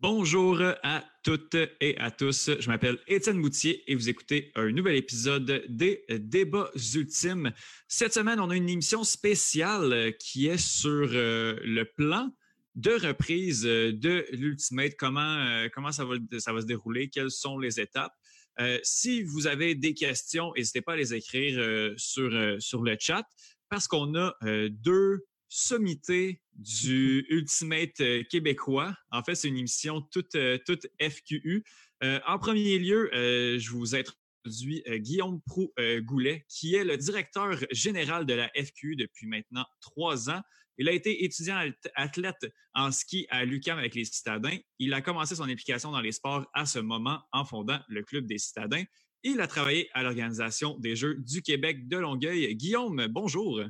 Bonjour à toutes et à tous. Je m'appelle Étienne Moutier et vous écoutez un nouvel épisode des Débats ultimes. Cette semaine, on a une émission spéciale qui est sur euh, le plan de reprise de l'Ultimate. Comment, euh, ça, va, se dérouler? Quelles sont les étapes? Euh, si vous avez des questions, n'hésitez pas à les écrire sur, le chat parce qu'on a deux sommité du Ultimate euh, québécois. En fait, c'est une émission toute, euh, toute FQU. Euh, en premier lieu, je vous introduis Guillaume Prou-Goulet, qui est le directeur général de la FQU depuis maintenant trois ans. Il a été étudiant athlète en ski à l'UQAM avec les citadins. Il a commencé son implication dans les sports à ce moment en fondant le Club des citadins. Il a travaillé à l'organisation des Jeux du Québec de Longueuil. Guillaume, bonjour.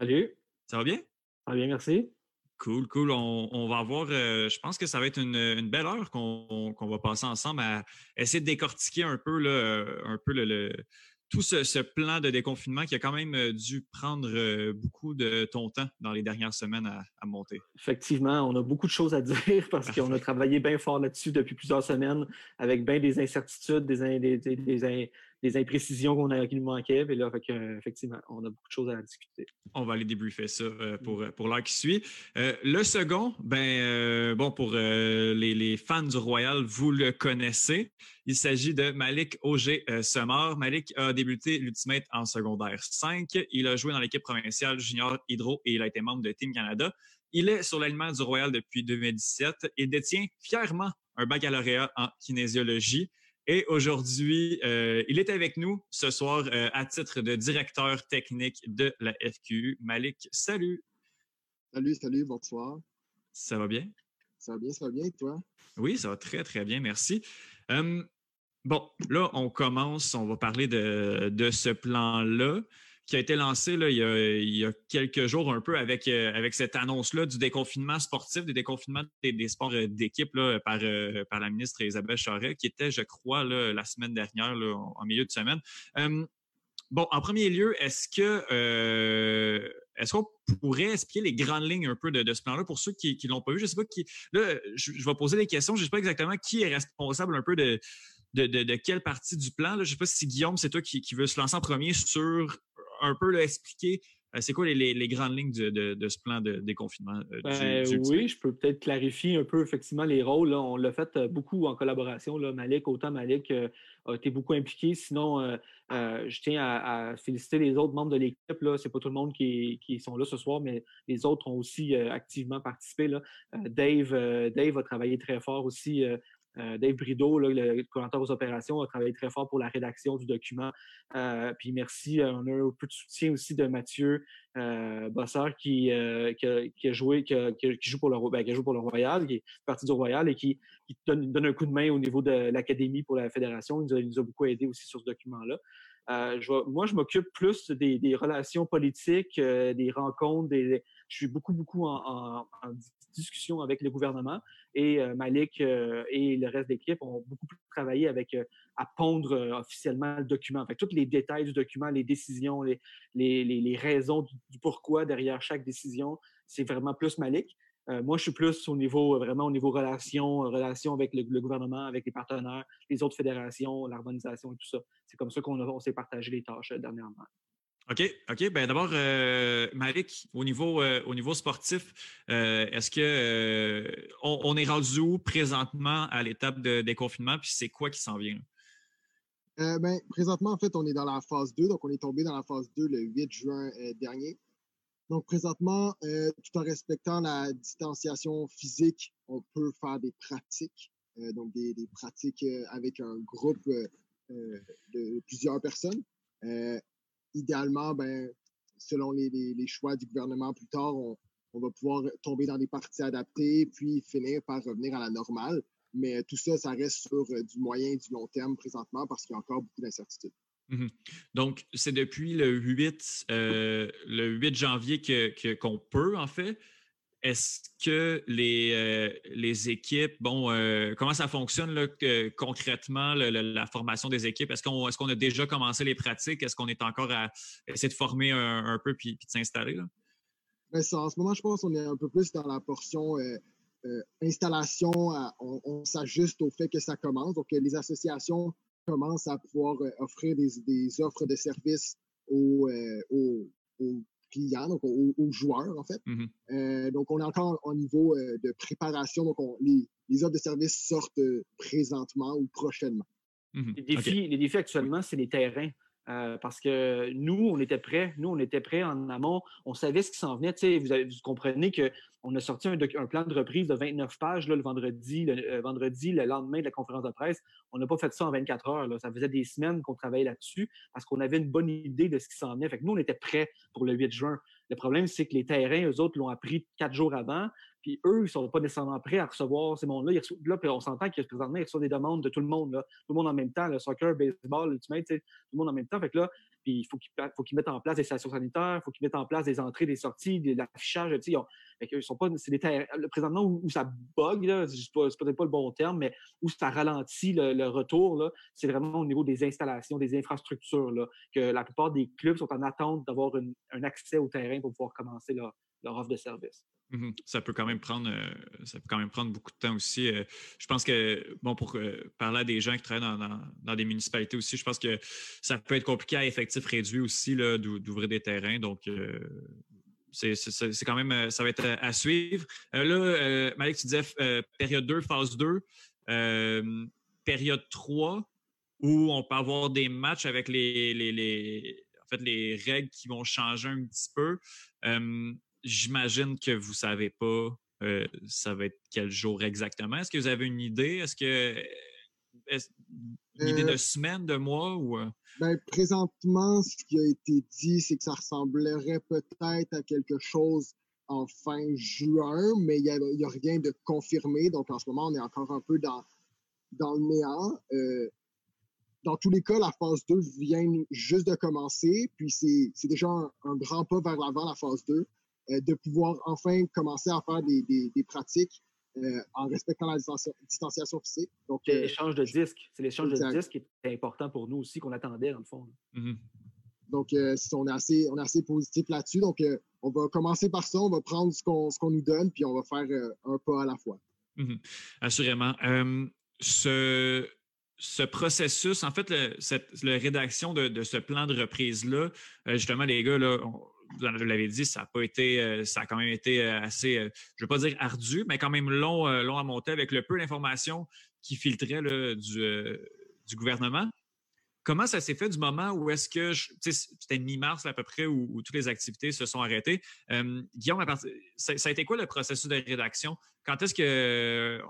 Salut. Ça va bien? Ça va bien, merci. Cool, cool. On, va avoir, euh, je pense que ça va être une, belle heure qu'on va passer ensemble à essayer de décortiquer un peu, là, un peu le, tout ce, plan de déconfinement qui a quand même euh, dû prendre euh, beaucoup de ton temps dans les dernières semaines à, monter. Effectivement, on a beaucoup de choses à dire parce qu'on a travaillé bien fort là-dessus depuis plusieurs semaines avec bien des incertitudes, des, des, des, des imprécisions qu'on a qui nous manquaient. Et là, effectivement, on a beaucoup de choses à discuter. On va aller débriefer ça euh, pour, mm. pour l'heure qui suit. Euh, le second, ben euh, bon, pour les, fans du Royal, vous le connaissez. Il s'agit de Malik Auger Semar. Malik a débuté l'Ultimate en secondaire 5. Il a joué dans l'équipe provinciale junior hydro et il a été membre de Team Canada. Il est sur l'alignement du Royal depuis 2017 et détient fièrement un baccalauréat en kinésiologie. Et aujourd'hui, euh, il est avec nous ce soir euh, à titre de directeur technique de la FQU. Malik, salut. Salut, salut, bonsoir. Ça va bien? Ça va bien, ça va bien, et toi? Oui, ça va très, très bien, merci. Euh, bon, là, on commence, on va parler de, de ce plan-là qui a été lancé il, y a, quelques jours un peu avec, euh, avec cette annonce-là du déconfinement sportif, du déconfinement des, sports euh, d'équipe par, euh, par la ministre Isabelle Charret, qui était, je crois, là, la semaine dernière, là, en milieu de semaine. bon, en premier lieu, est-ce que est-ce qu'on pourrait expliquer les grandes lignes un peu de, ce plan-là pour ceux qui ne l'ont pas vu? Je sais pas qui. Là, je, vais poser des questions. Je ne sais pas exactement qui est responsable un peu de, de, de, quelle partie du plan. Là. Je ne sais pas si Guillaume, c'est toi qui, qui veux se lancer en premier sur un peu là, expliquer euh, c'est quoi les, grandes lignes de, ce plan de déconfinement? Euh, ben, oui, je peux peut-être clarifier un peu effectivement les rôles. On l'a fait euh, beaucoup en collaboration. Là. Malik, autant Malik a été beaucoup impliqué. Sinon, je tiens à, féliciter les autres membres de l'équipe. Ce n'est pas tout le monde qui, qui, sont là ce soir, mais les autres ont aussi activement participé. Là. Dave, Dave a travaillé très fort aussi Dave Brideau, le coordinateur aux opérations, a travaillé très fort pour la rédaction du document. Euh, puis merci, euh, on a un peu de soutien aussi de Mathieu Bossard qui, a, joué, qui, joue pour le, ben, joue pour le Royal, qui est parti du Royal et qui, donne, un coup de main au niveau de l'académie pour la fédération. Il nous a, beaucoup aidé aussi sur ce document-là. moi, je m'occupe plus des, relations politiques, des rencontres, des, je suis beaucoup, beaucoup en, discussion avec le gouvernement et euh, Malik euh, et le reste de l'équipe ont beaucoup travaillé avec euh, à pondre officiellement le document. Fait tous les détails du document, les décisions, les, les, les, raisons du, pourquoi derrière chaque décision, c'est vraiment plus Malik. moi, je suis plus au niveau, vraiment au niveau relation, relation avec le, gouvernement, avec les partenaires, les autres fédérations, l'harmonisation et tout ça. C'est comme ça qu'on on s'est partagé les tâches dernièrement. OK, OK. Ben d'abord, euh, au niveau euh, au niveau sportif, euh, est-ce que on, est rendu où présentement à l'étape de déconfinement, puis c'est quoi qui s'en vient? ben, présentement, en fait, on est dans la phase 2, donc on est tombé dans la phase 2 le 8 juin dernier. Donc présentement, tout en respectant la distanciation physique, on peut faire des pratiques, donc des pratiques avec un groupe de plusieurs personnes idéalement, ben, selon les, choix du gouvernement plus tard, on, va pouvoir tomber dans des parties adaptées, puis finir par revenir à la normale. Mais tout ça, ça reste sur euh, du moyen et du long terme présentement parce qu'il y a encore beaucoup d'incertitudes. Mhm. Donc, c'est depuis le 8, euh, le 8 janvier qu'on peut, en fait, est-ce que les, euh, les équipes, bon, euh, comment ça fonctionne là, concrètement, la formation des équipes? Est-ce qu'on est a déjà commencé les pratiques? Est-ce qu'on est encore à essayer de former un, peu puis, puis de s'installer? Ben, en ce moment, je pense qu'on est un peu plus dans la portion euh, installation, on, s'ajuste au fait que ça commence. Donc, les associations commencent à pouvoir offrir des, offres de services aux, clients, donc aux, joueurs, en fait. Mmh donc, on est encore au niveau de préparation. Donc, les, les, offres de services sortent présentement ou prochainement. Mmh les, défis, les défis actuellement, c'est les terrains. Euh, parce que nous, on était prêts. Nous, on était prêts en amont. On savait ce qui s'en venait. Vous, comprenez qu'on a sorti un, plan de reprise de 29 pages le, vendredi, le, euh, vendredi, le lendemain de la conférence de presse. On n'a pas fait ça en 24 heures. Ça faisait des semaines qu'on travaillait là-dessus parce qu'on avait une bonne idée de ce qui s'en venait. Nous, on était prêts pour le 8 juin. Le problème, c'est que les terrains, eux autres, l'ont appris quatre jours avant. Puis eux, ils ne sont pas nécessairement prêts à recevoir ces mondes-là. Là, on s'entend que présentement, ils reçoivent des demandes de tout le monde. Tout le monde en même temps, le soccer, le baseball, l'ultimate, tout le monde en même temps. Fait que là, il faut qu'ils mettent en place des stations sanitaires, il faut qu'ils mettent en place des entrées, des sorties, de l'affichage. Ils, sont pas, c'est des présentement où, ça bug, c'est peut-être pas le bon terme, mais où ça ralentit le, retour, c'est vraiment au niveau des installations, des infrastructures, là, que la plupart des clubs sont en attente d'avoir un accès au terrain pour pouvoir commencer leur, leur offre de service. Mmh ça peut quand même prendre, euh, ça peut quand même prendre beaucoup de temps aussi. Euh, je pense que, bon, pour euh, parler à des gens qui travaillent dans, des municipalités aussi, je pense que ça peut être compliqué à effectif réduit aussi d'ouvrir des terrains. Donc, c'est quand même, ça va être à, suivre. là, Malik, tu disais période 2, phase 2, période 3, où on peut avoir des matchs avec les, les, en fait, les règles qui vont changer un petit peu j'imagine que vous ne savez pas euh, ça va être quel jour exactement. Est-ce que vous avez une idée? Est-ce que une idée de euh semaine, de mois ou? Euh? Ben, présentement, ce qui a été dit, c'est que ça ressemblerait peut-être à quelque chose en fin juin, mais il n'y a, rien de confirmé. Donc, en ce moment, on est encore un peu dans, dans le néant. dans tous les cas, la phase 2 vient juste de commencer, puis c'est déjà un, un, grand pas vers l'avant, la phase 2. Euh, de pouvoir enfin commencer à faire des, des, pratiques euh, en respectant la distanciation physique. Donc, euh, l'échange de disques, c'est l'échange de disques qui est important pour nous aussi, qu'on attendait dans le fond. Mm-hmm. Donc, on, est assez, on est assez positif là-dessus. Donc, on va commencer par ça, on va prendre ce qu'on qu'on nous donne, puis on va faire un pas à la fois. Mm-hmm. Assurément. ce, ce processus, en fait, le, cette, la rédaction de, de, ce plan de reprise-là, justement, les gars, là, vous l'avez dit, ça a pas été, euh, ça a quand même été euh, assez, euh, je ne veux pas dire ardu, mais quand même long, long à monter avec le peu d'informations qui filtraient du, gouvernement. Comment ça s'est fait du moment où est-ce que, c'était mi-mars à peu près où, toutes les activités se sont arrêtées? Guillaume, ça, ça, a été quoi le processus de rédaction? Quand est-ce que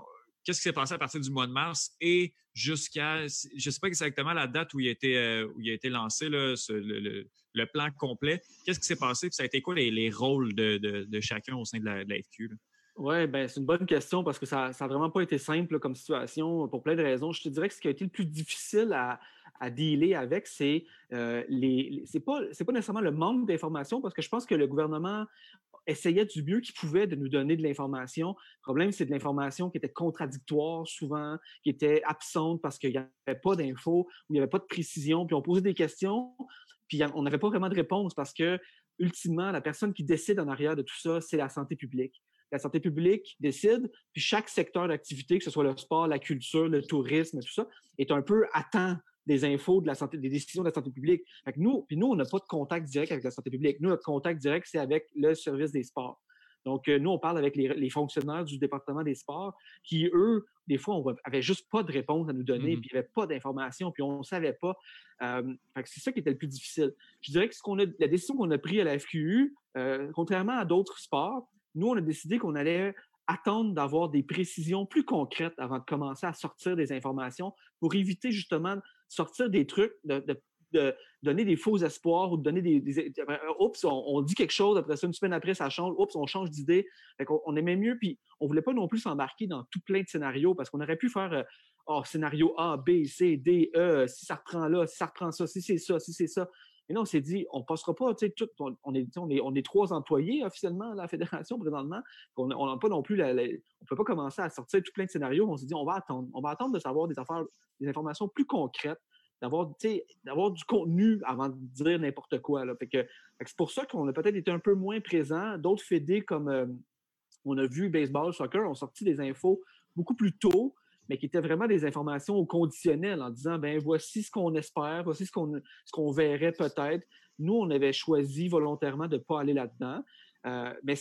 qu'est-ce qui s'est passé à partir du mois de mars et jusqu'à, je ne sais pas exactement la date où il a été, euh, où il a été lancé, le, plan complet. Qu'est-ce qui s'est passé? ça a été quoi les, rôles de, chacun au sein de la, FQ? Oui, ben, c'est une bonne question parce que ça n'a vraiment pas été simple comme situation pour plein de raisons. Je te dirais que ce qui a été le plus difficile à, à dealer avec, c'est euh, les, c'est pas, pas nécessairement le manque d'informations parce que je pense que le gouvernement essayait du mieux qu'il pouvait de nous donner de l'information. Le problème, c'est de l'information qui était contradictoire souvent, qui était absente parce qu'il n'y avait pas d'infos, il n'y avait pas de précision, puis on posait des questions, puis on n'avait pas vraiment de réponse parce que, ultimement, la personne qui décide en arrière de tout ça, c'est la santé publique. La santé publique décide, puis chaque secteur d'activité, que ce soit le sport, la culture, le tourisme, tout ça, est un peu à temps des infos de la santé, des décisions de la santé publique. nous, puis nous, on n'a pas de contact direct avec la santé publique. Nous, notre contact direct, c'est avec le service des sports. Donc, euh, nous, on parle avec les, fonctionnaires du département des sports qui, eux, des fois, on avait juste pas de réponse à nous donner, mmh puis il n'y avait pas d'informations, puis on ne savait pas. Euh, c'est ça qui était le plus difficile. Je dirais que ce qu'on a, la décision qu'on a prise à la FQU, euh, contrairement à d'autres sports, nous, on a décidé qu'on allait attendre d'avoir des précisions plus concrètes avant de commencer à sortir des informations pour éviter justement sortir des trucs, de, donner des faux espoirs ou de donner des. oups, on, dit quelque chose, après ça, une semaine après, ça change, oups, on change d'idée. On, aimait mieux, puis on voulait pas non plus s'embarquer dans tout plein de scénarios parce qu'on aurait pu faire euh, oh, scénario A, B, C, D, E, si ça reprend là, si ça reprend ça, si c'est ça, si c'est ça. Et là, on s'est dit, on passera pas, tu sais, tout, on, est, on, est, on est trois employés officiellement à la fédération présentement. On n'a pas non plus, on ne peut pas commencer à sortir tout plein de scénarios. On s'est dit, on va attendre. On va attendre de savoir des affaires, des informations plus concrètes, d'avoir, d'avoir du contenu avant de dire n'importe quoi. Là. Que, c'est pour ça qu'on a peut-être été un peu moins présent. D'autres fédés comme, euh, on a vu baseball, soccer, ont sorti des infos beaucoup plus tôt, mais qui étaient vraiment des informations au conditionnel en disant ben voici ce qu'on espère, voici ce qu'on ce qu'on verrait peut-être. Nous, on avait choisi volontairement de ne pas aller là-dedans. Euh, mais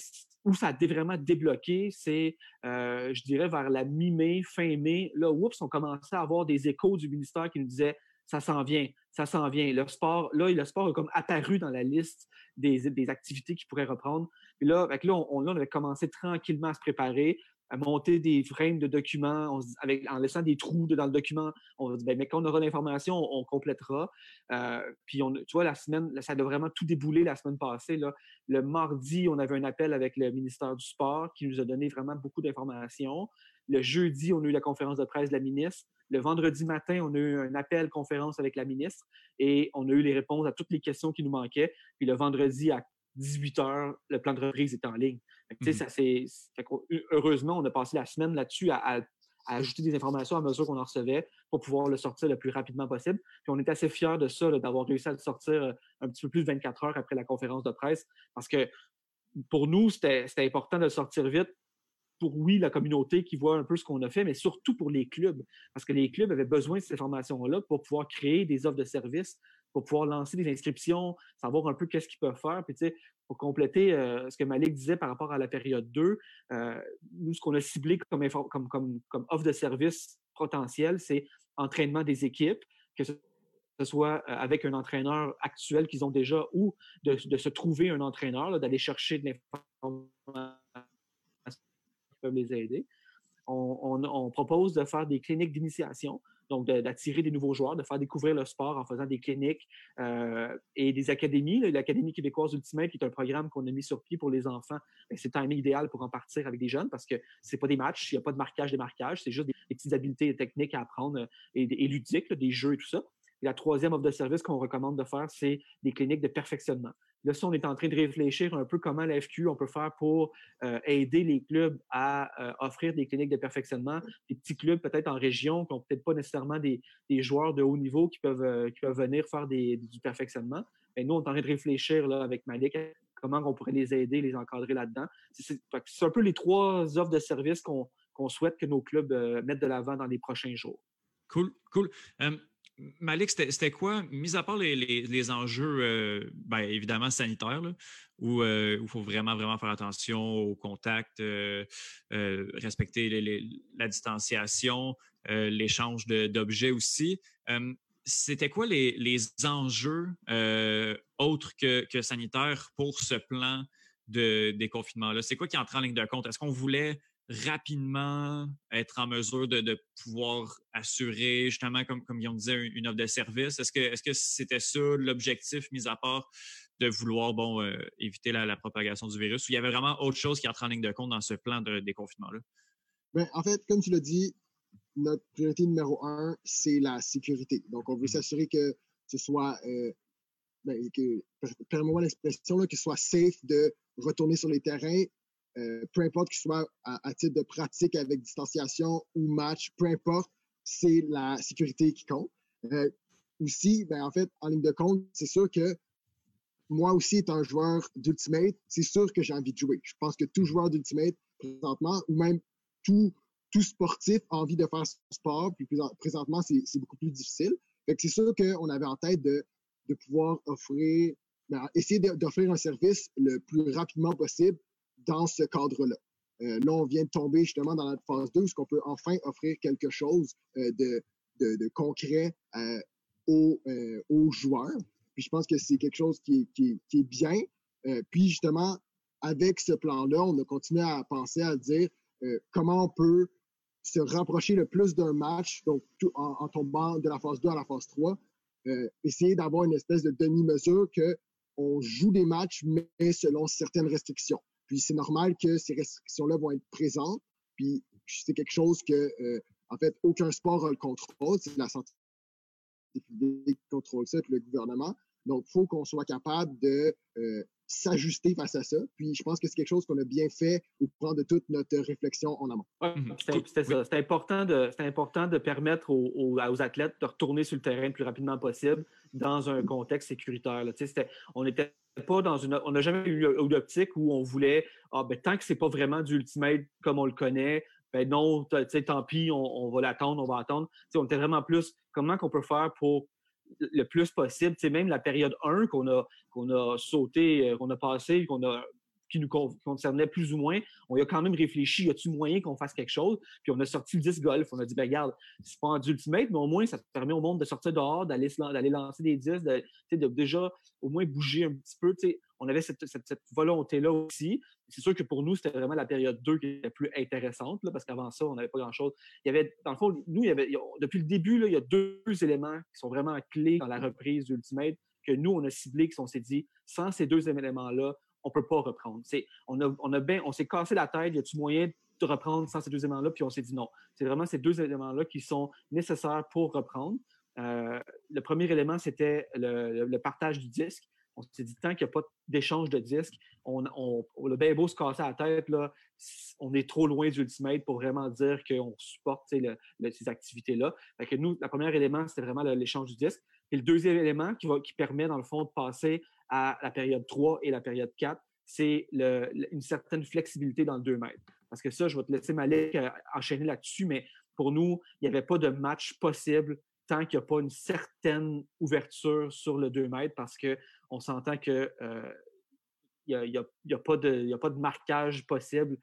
où ça a vraiment débloqué, c'est, euh, je dirais, vers la mi-mai, fin mai. Là, oups, on commençait à avoir des échos du ministère qui nous disaient ça s'en vient, ça s'en vient. Le sport, là, le sport a comme apparu dans la liste des, des activités qui pourraient reprendre. Puis là, là, on, là, on avait commencé tranquillement à se préparer à monter des frames de documents en laissant des trous dans le document. On va dire, ben, mais quand on aura l'information, on, complétera. Euh, puis, on, tu vois, la semaine, ça a vraiment tout déboulé la semaine passée. Le mardi, on avait un appel avec le ministère du Sport qui nous a donné vraiment beaucoup d'informations. Le jeudi, on a eu la conférence de presse de la ministre. Le vendredi matin, on a eu un appel conférence avec la ministre et on a eu les réponses à toutes les questions qui nous manquaient. Puis le vendredi à 18 heures, le plan de reprise est en ligne. Mmh ça, heureusement, on a passé la semaine là-dessus à, ajouter des informations à mesure qu'on en recevait pour pouvoir le sortir le plus rapidement possible. Puis on est assez fiers de ça, d'avoir réussi à le sortir un petit peu plus de 24 heures après la conférence de presse, parce que pour nous, c'était important de le sortir vite pour, oui, la communauté qui voit un peu ce qu'on a fait, mais surtout pour les clubs, parce que les clubs avaient besoin de ces informations-là pour pouvoir créer des offres de services, pour pouvoir lancer des inscriptions, savoir un peu qu'est-ce qu'ils peuvent faire. Puis, tu sais, pour compléter euh, ce que Malik disait par rapport à la période 2, euh, nous, ce qu'on a ciblé comme, offre de service potentielle, c'est entraînement des équipes, que ce soit euh, avec un entraîneur actuel qu'ils ont déjà ou de, se trouver un entraîneur, d'aller chercher de l'information qui peuvent les aider. On, on, propose de faire des cliniques d'initiation donc d'attirer des nouveaux joueurs, de faire découvrir le sport en faisant des cliniques euh, et des académies. L'Académie québécoise Ultimate, qui est un programme qu'on a mis sur pied pour les enfants, ben, c'est un timing idéal pour en partir avec des jeunes parce que c'est pas des matchs, il n'y a pas de marquage, démarquage, c'est juste des, petites habiletés techniques à apprendre euh, et, et ludiques, des jeux et tout ça. Et la troisième offre de service qu'on recommande de faire, c'est des cliniques de perfectionnement. Là, on est en train de réfléchir un peu comment la FQ, on peut faire pour euh, aider les clubs à euh, offrir des cliniques de perfectionnement, des petits clubs peut-être en région qui n'ont peut-être pas nécessairement des, joueurs de haut niveau qui peuvent, euh, venir faire du perfectionnement. Mais nous, on est en train de réfléchir là, avec Malik comment on pourrait les aider, les encadrer là-dedans. C'est un peu les trois offres de services qu'on souhaite que nos clubs mettent de l'avant dans les prochains jours. Cool, cool. Malik, c'était quoi, mis à part les, enjeux, euh, ben, évidemment sanitaires, où euh, il faut vraiment, vraiment faire attention au contact, euh, respecter la distanciation, l'échange d'objets aussi. C'était quoi les, enjeux autres que, que, sanitaires pour ce plan de déconfinement-là? C'est quoi qui entre en ligne de compte? Est-ce qu'on voulait rapidement être en mesure de, pouvoir assurer, justement, comme, comme Guillaume disait, une, offre de service? Est-ce que est-ce que c'était ça l'objectif, mis à part de vouloir bon, euh, éviter la, propagation du virus, ou il y avait vraiment autre chose qui entre en ligne de compte dans ce plan de déconfinement-là? Ben, en fait, comme tu l'as dit, notre priorité numéro un, c'est la sécurité. Donc, on veut mmh. s'assurer que ce soit, euh, ben, que, permets-moi l'expression, que ce soit safe de retourner sur les terrains euh, peu importe ce soit à, titre de pratique avec distanciation ou match, peu importe, c'est la sécurité qui compte. Euh, aussi, ben, en fait, en ligne de compte, c'est sûr que moi aussi, étant joueur d'Ultimate, c'est sûr que j'ai envie de jouer. Je pense que tout joueur d'Ultimate, présentement, ou même tout, tout sportif a envie de faire ce sport, puis présentement, c'est beaucoup plus difficile. c'est sûr qu'on avait en tête de, de pouvoir offrir, ben, essayer d'offrir un service le plus rapidement possible dans ce cadre-là. Euh, là, on vient de tomber justement dans la phase 2, où on peut enfin offrir quelque chose euh, de, concret euh, aux, joueurs. Puis je pense que c'est quelque chose qui, est bien. puis justement, avec ce plan-là, on a continué à penser à dire comment on peut se rapprocher le plus d'un match, donc en, en, tombant de la phase 2 à la phase 3, essayer d'avoir une espèce de demi-mesure que on joue des matchs, mais selon certaines restrictions. Puis c'est normal que ces restrictions-là vont être présentes. Puis c'est quelque chose que, euh, en fait, aucun sport ne le contrôle. C'est la santé publique qui contrôle ça, puis le gouvernement. Donc, il faut qu'on soit capable de euh, s'ajuster face à ça. Puis, je pense que c'est quelque chose qu'on a bien fait au cours de toute notre réflexion en amont. Mhm. C'est important, de, important de permettre aux, athlètes de retourner sur le terrain le plus rapidement possible dans un contexte sécuritaire. On n'était pas dans une. On n'a jamais eu l'optique où on voulait ah, ben, tant que c'est pas vraiment du ultimate comme on le connaît, ben non, tant pis, on, va l'attendre, on va attendre. on était vraiment plus comment qu'on peut faire pour le plus possible. même la période 1 qu'on a, qu'on a sauté, euh, qu'on a passé, qu'on a qui nous concernait plus ou moins, on a quand même réfléchi, y a-t-il moyen qu'on fasse quelque chose? Puis on a sorti le 10 golf. On a dit, ben regarde, c'est pas en ultimate, mais au moins, ça permet au monde de sortir dehors, d'aller, d'aller lancer des disques, de, de, déjà au moins bouger un petit peu. On avait cette, volonté-là aussi. C'est sûr que pour nous, c'était vraiment la période 2 qui était plus intéressante, parce qu'avant ça, on n'avait pas grand-chose. Il y avait, dans le fond, nous, il y avait, depuis le début, il y a deux éléments qui sont vraiment clés dans la reprise d'Ultimate que nous, on a ciblés, qui s'est dit, sans ces deux éléments-là, on peut pas reprendre. on, a, on, a on s'est cassé la tête, y a-t-il moyen de reprendre sans ces deux éléments-là? Puis on s'est dit non. C'est vraiment ces deux éléments-là qui sont nécessaires pour reprendre. Euh, le premier élément, c'était le, partage du disque. On s'est dit, tant qu'il n'y a pas d'échange de disques, on, le bien beau se casser la tête, là, on est trop loin du Ultimate pour vraiment dire qu'on supporte ces activités-là. que nous, le premier élément, c'était vraiment l'échange du disque. Et le deuxième élément qui, qui permet, dans le fond, de passer à la période 3 et la période 4, c'est une certaine flexibilité dans le 2 mètres. Parce que ça, je vais te laisser Malik euh, enchaîner là-dessus, mais pour nous, il n'y avait pas de match possible tant qu'il n'y a pas une certaine ouverture sur le 2 mètres parce qu'on s'entend que il n'y a, pas de marquage possible.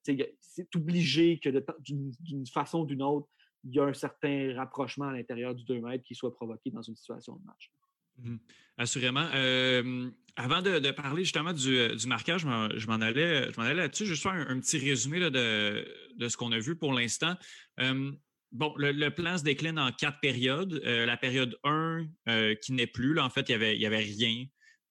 C'est obligé que d'une façon ou d'une autre, il y a un certain rapprochement à l'intérieur du 2 mètres qui soit provoqué dans une situation de match. Mmh. Assurément. Avant de, parler justement du, euh, marquage, je m'en allais, là-dessus. Juste faire un, petit résumé de, ce qu'on a vu pour l'instant. Bon, le, plan se décline en quatre périodes. la période 1, qui n'est plus, là, en fait, il n'y avait, y avait rien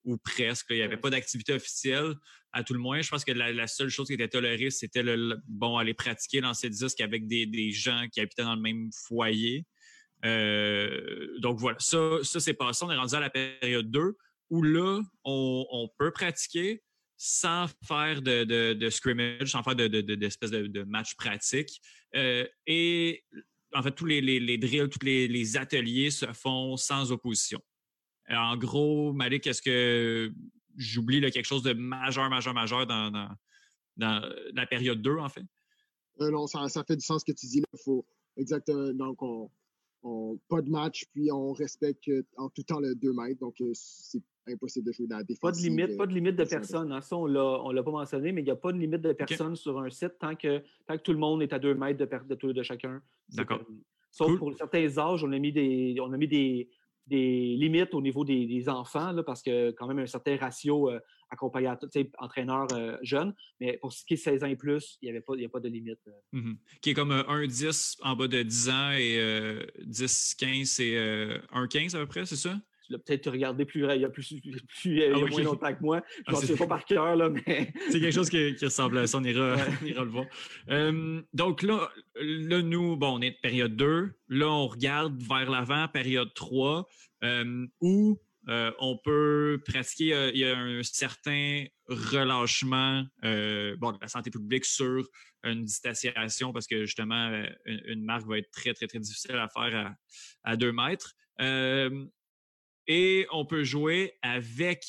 ou presque. il n'y avait pas d'activité officielle, à tout le moins. Je pense que la, seule chose qui était tolérée, c'était le, bon, aller pratiquer dans ces disques avec des, gens qui habitaient dans le même foyer. Euh, donc voilà, ça, ça c'est passé. On est rendu à la période 2 où là, on, peut pratiquer sans faire de, scrimmage, sans faire d'espèce de, de, match pratique. Euh, et en fait, tous les, les, drills, tous les, ateliers se font sans opposition. en gros, Malik, est-ce que j'oublie quelque chose de majeur, majeur, majeur dans, dans, la période 2, en fait? Euh, non, ça, ça, fait du sens ce que tu dis. Il faut exactement. Donc, on, pas de match, puis on respecte en tout temps le 2 mètres. Donc, euh, c'est impossible de jouer dans la défense. Pas de limite, pas de, limite de personnes. Hein. Ça, on ne l'a pas mentionné, mais il n'y a pas de limite de personnes sur un site tant que, tant que tout le monde est à 2 mètres de, de, de chacun. D'accord. Sauf pour certains âges, on a mis des, on a mis des, des limites au niveau des, enfants, là, parce que quand même un certain ratio euh, accompagnateur, entraîneur euh, jeune. Mais pour ce qui est 16 ans et plus, il n'y a pas de limite. Euh. Mm-hmm. Qui est comme 1-10 en bas de 10 ans et 10-15, c'est 1-15 à peu près, c'est ça? Tu l'as peut-être regardé plus, il y a, plus, plus, il y a ah, moins longtemps que moi. Je ne ah, sais pas par cœur, là, mais. c'est quelque chose qui, ressemble à ça, on ira, le voir. donc là, là, nous, bon, on est de période 2. Là, on regarde vers l'avant, période 3, où euh, on peut pratiquer, il y a un certain relâchement euh, bon, de la santé publique sur une distanciation parce que justement, euh, une, marque va être très, très, très difficile à faire à, deux mètres. Et on peut jouer avec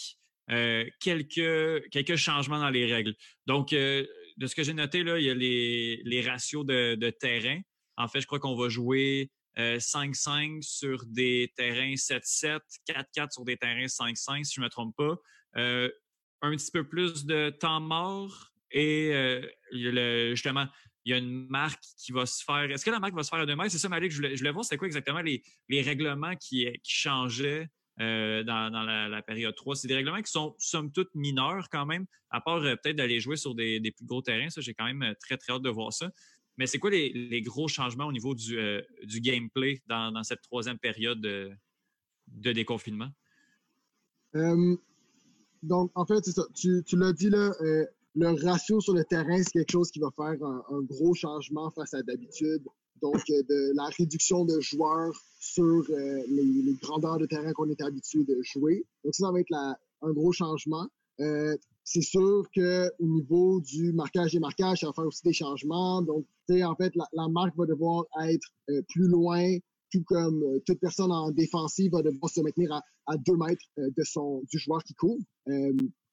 quelques, quelques changements dans les règles. Donc, de ce que j'ai noté, il y a les, ratios de terrain. En fait, je crois qu'on va jouer 5-5 euh, sur des terrains 7-7, 4-4 sur des terrains 5-5, si je ne me trompe pas. Euh, un petit peu plus de temps mort et euh, justement, il y a une marque qui va se faire. Est-ce que la marque va se faire à deux? C'est ça, Malik, je voulais, je voulais voir c'était quoi exactement les, règlements qui, changeaient dans, la, période 3. C'est des règlements qui sont somme toute mineurs quand même, à part peut-être d'aller jouer sur des, plus gros terrains. Ça, j'ai quand même très, très hâte de voir ça. Mais c'est quoi les, gros changements au niveau du, euh, gameplay dans, cette troisième période de, déconfinement? Euh, donc, en fait, c'est ça. Tu, l'as dit, là, euh, le ratio sur le terrain, c'est quelque chose qui va faire un, gros changement face à d'habitude. Donc de la réduction de joueurs sur les, grandeurs de terrain qu'on était habitué de jouer. Donc ça, ça va être un gros changement. c'est sûr qu'au niveau du marquage et marquage, ça va faire aussi des changements. Donc, en fait, la, marque va devoir être plus loin, tout comme toute personne en défensive va devoir se maintenir à, deux mètres de son, du joueur qui court.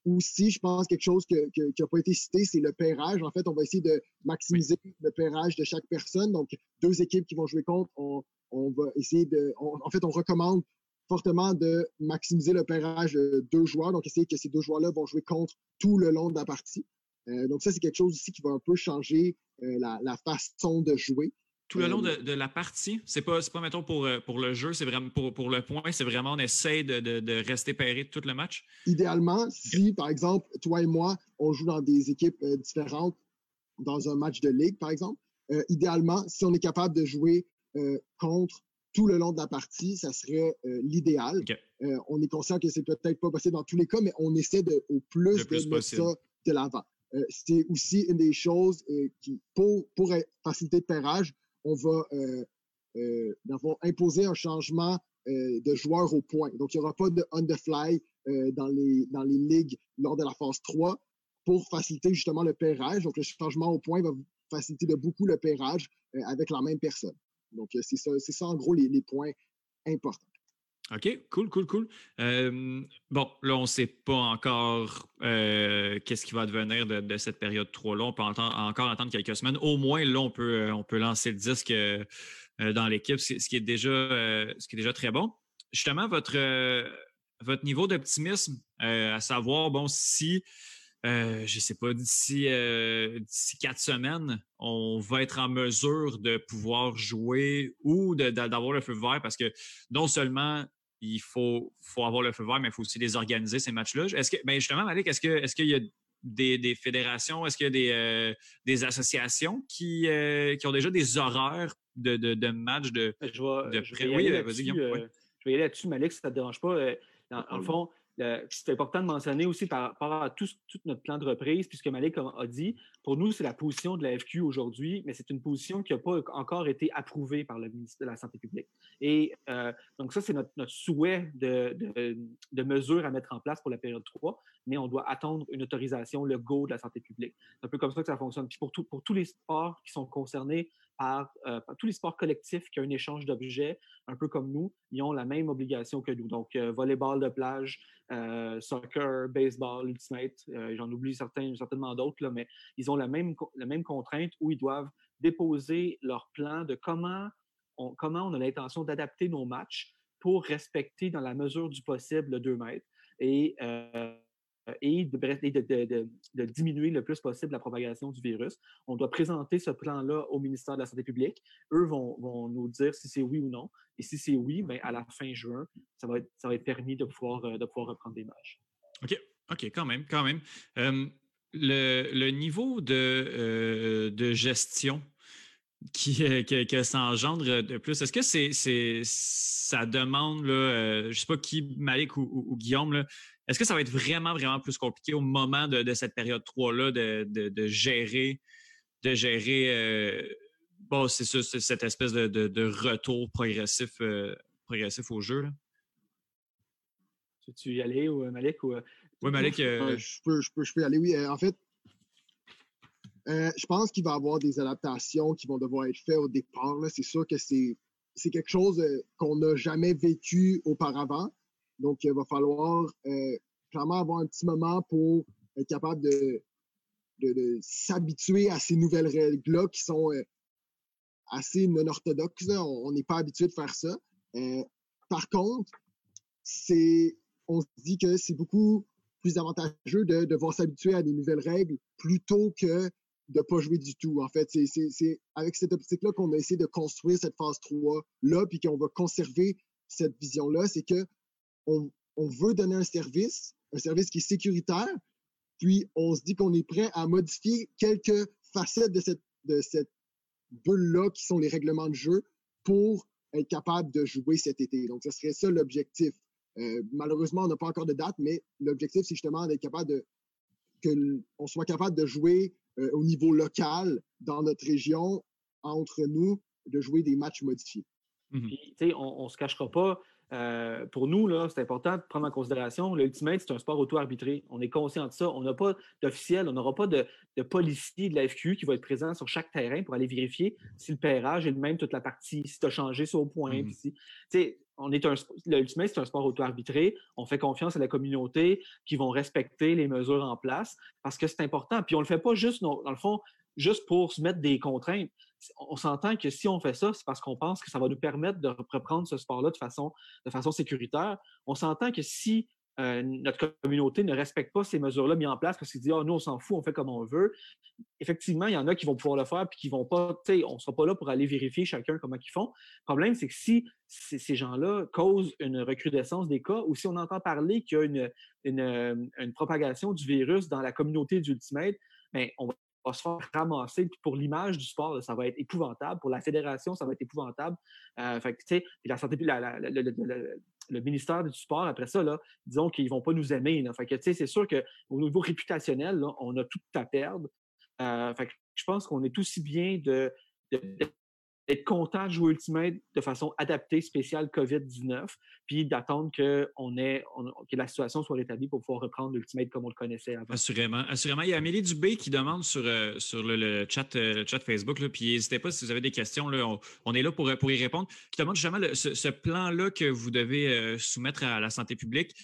Aussi, je pense quelque chose qui n'a pas été cité, c'est le pairage. En fait, on va essayer de maximiser le pairage de chaque personne. Donc, deux équipes qui vont jouer contre, on, va essayer de. en fait, on recommande fortement de maximiser le pairage de deux joueurs. Donc, essayer que ces deux joueurs-là vont jouer contre tout le long de la partie. Euh, donc, ça, c'est quelque chose aussi qui va un peu changer euh, la, façon de jouer tout le long de, la partie. C'est pas, pas mettons, pour, euh, pour le jeu, c'est vraiment pour, pour, le point, c'est vraiment on essaie de, de, rester pairé tout le match? Idéalement, si, par exemple, toi et moi, on joue dans des équipes euh, différentes dans un match de ligue, par exemple, euh, idéalement, si on est capable de jouer contre tout le long de la partie, ça serait l'idéal. on est conscient que c'est peut-être pas possible dans tous les cas, mais on essaie de, au plus, de mettre ça de l'avant. c'est aussi une des choses qui, pour, pour faciliter le pairage, on va euh, euh, imposer un changement euh, de joueurs au point. Donc, il n'y aura pas de on the fly dans, les, dans les ligues lors de la phase 3 pour faciliter justement le pairage. Donc, le changement au point va faciliter de beaucoup le pairage avec la même personne. Donc, c'est ça, ça, en gros les, les points importants. OK, cool, cool, cool. bon, là, on ne sait pas encore qu'est-ce qui va devenir de, cette période 3-là. On peut encore attendre quelques semaines. Au moins, là, on peut, peut lancer le disque dans l'équipe, ce, qui est déjà, ce qui est déjà très bon. Justement, votre, votre niveau d'optimisme, à savoir, bon, si, je ne sais pas, d'ici quatre semaines, on va être en mesure de pouvoir jouer ou d'avoir le feu vert parce que non seulement il faut, faut avoir le feu vert, mais il faut aussi les organiser, ces matchs-là. Est-ce que, ben justement, Malik, est-ce qu'il est y a des, fédérations, est-ce qu'il y a des, euh, des associations qui, euh, qui ont déjà des horaires de, de, matchs de, je oui, vas-y, euh, Je vais y aller là-dessus, Malik, si ça ne te dérange pas. dans, le fond, c'est important de mentionner aussi par rapport à tout, notre plan de reprise, puisque Malik a dit, pour nous, c'est la position de la FQ aujourd'hui, mais c'est une position qui n'a pas encore été approuvée par le ministre de la Santé publique. Et euh, donc ça, c'est notre, souhait de, de, mesures à mettre en place pour la période 3, mais on doit attendre une autorisation, le go de la santé publique. C'est un peu comme ça que ça fonctionne. Puis pour, tous les sports qui sont concernés euh, par, tous les sports collectifs qui ont un échange d'objets, un peu comme nous, ils ont la même obligation que nous. Donc, euh, volleyball de plage, euh, soccer, baseball, ultimate, j'en oublie certainement d'autres, mais ils ont la même, contrainte où ils doivent déposer leur plan de comment on, comment on a l'intention d'adapter nos matchs pour respecter dans la mesure du possible le 2 mètres. Et euh, et, de, diminuer le plus possible la propagation du virus. On doit présenter ce plan-là au ministère de la Santé publique. Eux vont, nous dire si c'est oui ou non. Et si c'est oui, bien, à la fin juin, ça va être, permis de pouvoir, euh, de pouvoir reprendre des matchs. OK, OK, quand même, quand même. le, niveau de gestion qui, que, ça engendre de plus. Est-ce que c'est, c'est, ça demande, là, je ne sais pas qui, Malik ou, Guillaume, là, est-ce que ça va être vraiment, vraiment plus compliqué au moment de, cette période 3-là de, gérer, de gérer euh, bon, c'est ça, cette espèce de, retour progressif, euh, progressif au jeu? Là? Tu veux y aller, ou, Malik? Ou, oui, Malik. Je, peux, je, peux, je peux y aller, oui. en fait, euh, je pense qu'il va y avoir des adaptations qui vont devoir être faites au départ. C'est sûr que c'est, quelque chose euh, qu'on n'a jamais vécu auparavant. Donc, il va falloir euh, clairement avoir un petit moment pour être capable de, s'habituer à ces nouvelles règles-là qui sont assez non orthodoxes. On n'est pas habitué de faire ça. par contre, c'est, on se dit que c'est beaucoup plus avantageux de devoir s'habituer à des nouvelles règles plutôt que de pas jouer du tout. En fait, c'est avec cette optique-là qu'on a essayé de construire cette phase 3-là, puis qu'on va conserver cette vision-là. C'est que on, veut donner un service, un service qui est sécuritaire, puis on se dit qu'on est prêt à modifier quelques facettes de cette, de cette bulle-là qui sont les règlements de jeu pour être capable de jouer cet été. Donc, ce serait ça l'objectif. Euh, malheureusement, on n'a pas encore de date, mais l'objectif, c'est justement d'être capable de qu'on soit capable de jouer euh, au niveau local dans notre région entre nous de jouer des matchs modifiés. Mmh on ne se cachera pas. Euh, pour nous, c'est important de prendre en considération l'Ultimate, c'est un sport auto-arbitré. On est conscient de ça. On n'a pas d'officiel, on n'aura pas de, policier de la FQ qui va être présent sur chaque terrain pour aller vérifier si le pairage est le même toute la partie, si tu as changé sur au point. Mmh on est un, c'est un sport auto-arbitré. On fait confiance à la communauté qui vont respecter les mesures en place parce que c'est important. Puis on le fait pas juste, dans le fond, juste pour se mettre des contraintes on s'entend que si on fait ça, c'est parce qu'on pense que ça va nous permettre de reprendre ce sport-là de façon, de façon sécuritaire. On s'entend que si euh, notre communauté ne respecte pas ces mesures-là mises en place parce qu'ils disent Ah, nous, on s'en fout, on fait comme on veut. Effectivement, il y en a qui vont pouvoir le faire puis qui vont pas, tu sais, on ne sera pas là pour aller vérifier chacun comment ils font. Le problème, c'est que si ces gens-là causent une recrudescence des cas ou si on entend parler qu'il y a une, une, une, propagation du virus dans la communauté d'Ultimate, bien, on va se faire ramasser. pour l'image du sport, ça va être épouvantable. Pour la fédération, ça va être épouvantable. Euh, fait que, la santé, le, ministère du sport, après ça, là, disons qu'ils ne vont pas nous aimer. Fait que, c'est sûr qu'au niveau réputationnel, on a tout à perdre. Euh, fait je pense qu'on est aussi bien de être content de jouer Ultimate de façon adaptée, spéciale COVID-19, puis d'attendre que, on ait, que la situation soit rétablie pour pouvoir reprendre l'Ultimate comme on le connaissait avant. Assurément. Assurément. Il y a Amélie Dubé qui demande sur, euh, sur le, chat, euh, chat Facebook, là, puis n'hésitez pas si vous avez des questions, là, on, est là pour, pour y répondre, qui demande justement ce, plan-là que vous devez euh, soumettre à la santé publique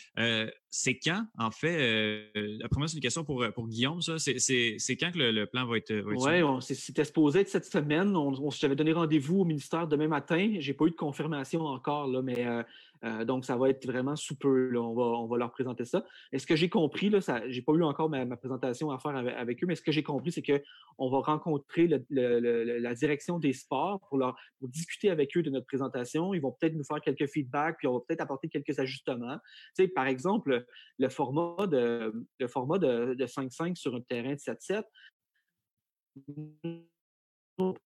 c'est quand, en fait, après moi, c'est une question pour, pour Guillaume, ça. C'est quand que le, plan va être. Oui, c'était supposé être cette semaine. On, on donné rendez-vous au ministère demain matin. Je n'ai pas eu de confirmation encore, là, mais euh, euh, donc, ça va être vraiment sous peu. On, va, on va leur présenter ça. Et ce que j'ai compris, je n'ai pas eu encore ma, présentation à faire avec, eux, mais ce que j'ai compris, c'est qu'on va rencontrer la direction des sports pour, leur, discuter avec eux de notre présentation. Ils vont peut-être nous faire quelques feedbacks, puis on va peut-être apporter quelques ajustements. Tu sais, par exemple, le format de, le format de 5-5 sur un terrain de 7-7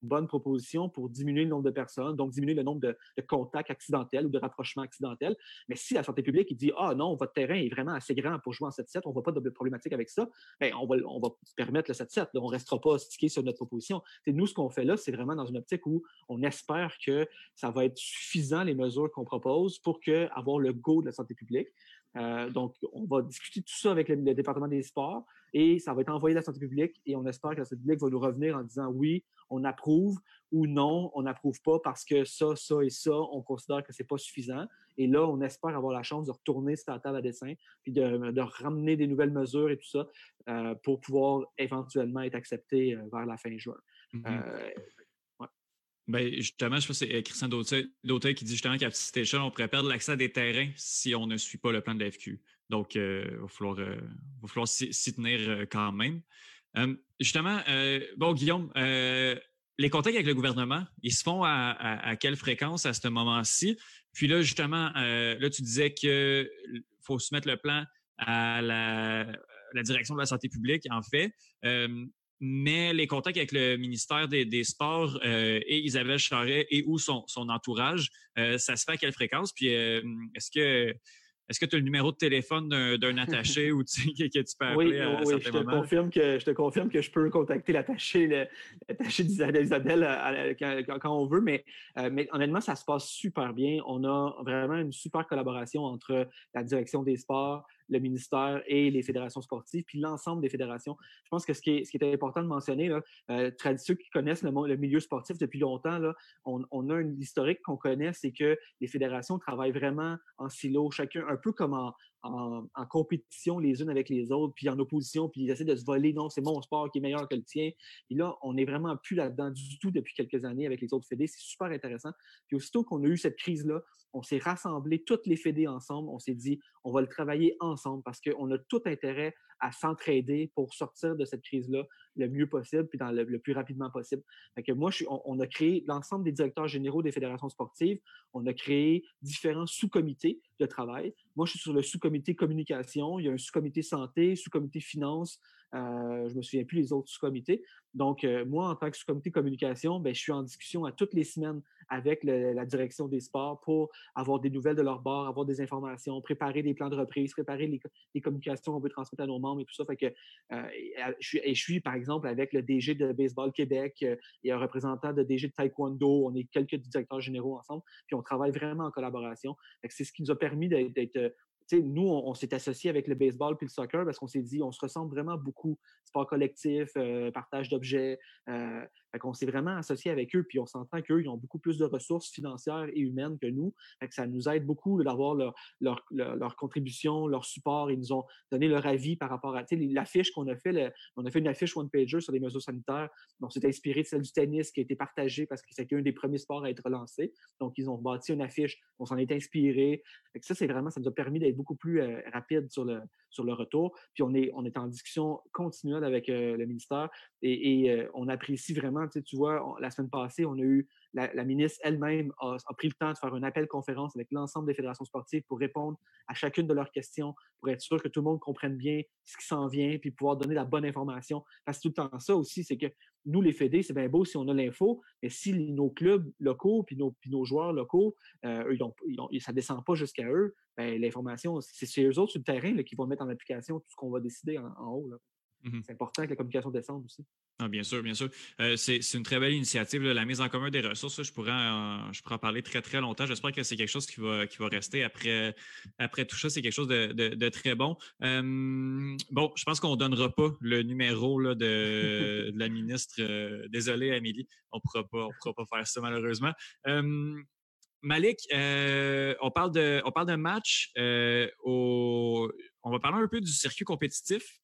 bonne proposition pour diminuer le nombre de personnes, donc diminuer le nombre de, contacts accidentels ou de rapprochements accidentels. Mais si la santé publique dit Ah non, votre terrain est vraiment assez grand pour jouer en 7-7, on ne voit pas de problématique avec ça, bien, on, va, on va permettre le 7-7. On ne restera pas stické sur notre proposition. C'est nous, ce qu'on fait là, c'est vraiment dans une optique où on espère que ça va être suffisant, les mesures qu'on propose, pour que, avoir le go de la santé publique. Euh, donc, on va discuter tout ça avec le, département des sports et ça va être envoyé à la santé publique et on espère que la santé publique va nous revenir en disant oui, on approuve ou non, on n'approuve pas parce que ça, ça et ça, on considère que c'est pas suffisant. Et là, on espère avoir la chance de retourner sur la table à dessin puis de, ramener des nouvelles mesures et tout ça euh, pour pouvoir éventuellement être accepté euh, vers la fin juin. Mm-hmm. Ben, justement, je pense que c'est euh, Christian Dautel qui dit justement qu'à petite échelle, on pourrait perdre l'accès à des terrains si on ne suit pas le plan de la FQ. Donc, euh, il va euh, falloir s'y tenir quand même. Justement, bon, Guillaume, les contacts avec le gouvernement, ils se font à, quelle fréquence à ce moment-ci? Puis là, justement, là, tu disais qu'il faut soumettre le plan à la, direction de la santé publique, en fait mais les contacts avec le ministère des, Sports euh, et Isabelle Charret et ou son, entourage, euh, ça se fait à quelle fréquence? Puis euh, est-ce que est-ce que tu as le numéro de téléphone d'un attaché ou tu, que, tu peux appeler oui, à, oui, je te confirme que je te confirme que je peux contacter l'attaché d'Isabelle quand, quand, on veut, mais, mais honnêtement, ça se passe super bien. On a vraiment une super collaboration entre la direction des sports, le ministère et les fédérations sportives, puis l'ensemble des fédérations. Je pense que ce qui est, important de mentionner, là, euh, ceux qui connaissent le, milieu sportif depuis longtemps, là, on, a une historique qu'on connaît, c'est que les fédérations travaillent vraiment en silo, chacun un peu comme en, en, compétition les unes avec les autres, puis en opposition, puis ils essaient de se voler. Non, c'est mon sport qui est meilleur que le tien. Et là, on n'est vraiment plus là-dedans du tout depuis quelques années avec les autres fédés. C'est super intéressant. Puis aussitôt qu'on a eu cette crise-là, on s'est rassemblé toutes les fédés ensemble. On s'est dit, on va le travailler ensemble parce qu'on a tout intérêt à s'entraider pour sortir de cette crise-là le mieux possible puis le, plus rapidement possible. Moi, je on, a créé l'ensemble des directeurs généraux des fédérations sportives. On a créé différents sous-comités de travail. Moi, je suis sur le sous-comité communication. Il y a un sous-comité santé, sous-comité finance, je ne me souviens plus les autres sous-comités. Donc, moi, en tant que sous-comité communication, ben, je suis en discussion à toutes les semaines avec la direction des sports pour avoir des nouvelles de leur bord, avoir des informations, préparer des plans de reprise, préparer les, communications qu'on veut transmettre à nos membres et tout ça. Fait que, suis, et je suis, par exemple, avec le DG de Baseball Québec et un représentant de DG de Taekwondo. On est quelques directeurs généraux ensemble, puis on travaille vraiment en collaboration. C'est ce qui nous a permis d'être nous, on, s'est associé avec le baseball puis le soccer parce qu'on s'est dit, on se ressemble vraiment beaucoup. Sport collectif, euh, partage d'objets. Euh, on s'est vraiment associé avec eux, puis on s'entend qu'eux, ils ont beaucoup plus de ressources financières et humaines que nous. ça nous aide beaucoup d'avoir leur, leur, contribution, leur support. Ils nous ont donné leur avis par rapport à l'affiche qu'on a fait. on a fait une affiche one-pager sur les mesures sanitaires. On s'est inspiré de celle du tennis qui a été partagée parce que c'était un des premiers sports à être lancé. Donc, ils ont bâti une affiche. On s'en est inspiré. ça, c'est vraiment, ça nous a permis d'être beaucoup plus euh, rapide sur le, sur le retour. Puis on est, on est en discussion continuelle avec euh, le ministère et, euh, on apprécie vraiment, tu, vois, la semaine passée, on a eu la, ministre elle-même a, pris le temps de faire un appel conférence avec l'ensemble des fédérations sportives pour répondre à chacune de leurs questions, pour être sûr que tout le monde comprenne bien ce qui s'en vient, puis pouvoir donner la bonne information. Parce que tout le temps ça aussi, c'est que nous, les fédés, c'est bien beau si on a l'info, mais si nos clubs locaux puis nos, puis nos joueurs locaux, euh, ça ne descend pas jusqu'à eux, ben, l'information, c'est eux autres sur le terrain qui vont mettre en application tout ce qu'on va décider en, haut. Mmh c'est important que la communication descende aussi. Ah, bien sûr, bien sûr. Euh, c'est une très belle initiative, la mise en commun des ressources. je, pourrais en, je pourrais parler très, très longtemps. J'espère que c'est quelque chose qui va, qui va rester après, après tout ça. C'est quelque chose de, très bon. bon, je pense qu'on ne donnera pas le numéro là, de, la ministre. Euh, désolé, Amélie, on ne pourra, pas faire ça malheureusement. Malik, euh, on, parle de, on parle d'un match. Au, on va parler un peu du circuit compétitif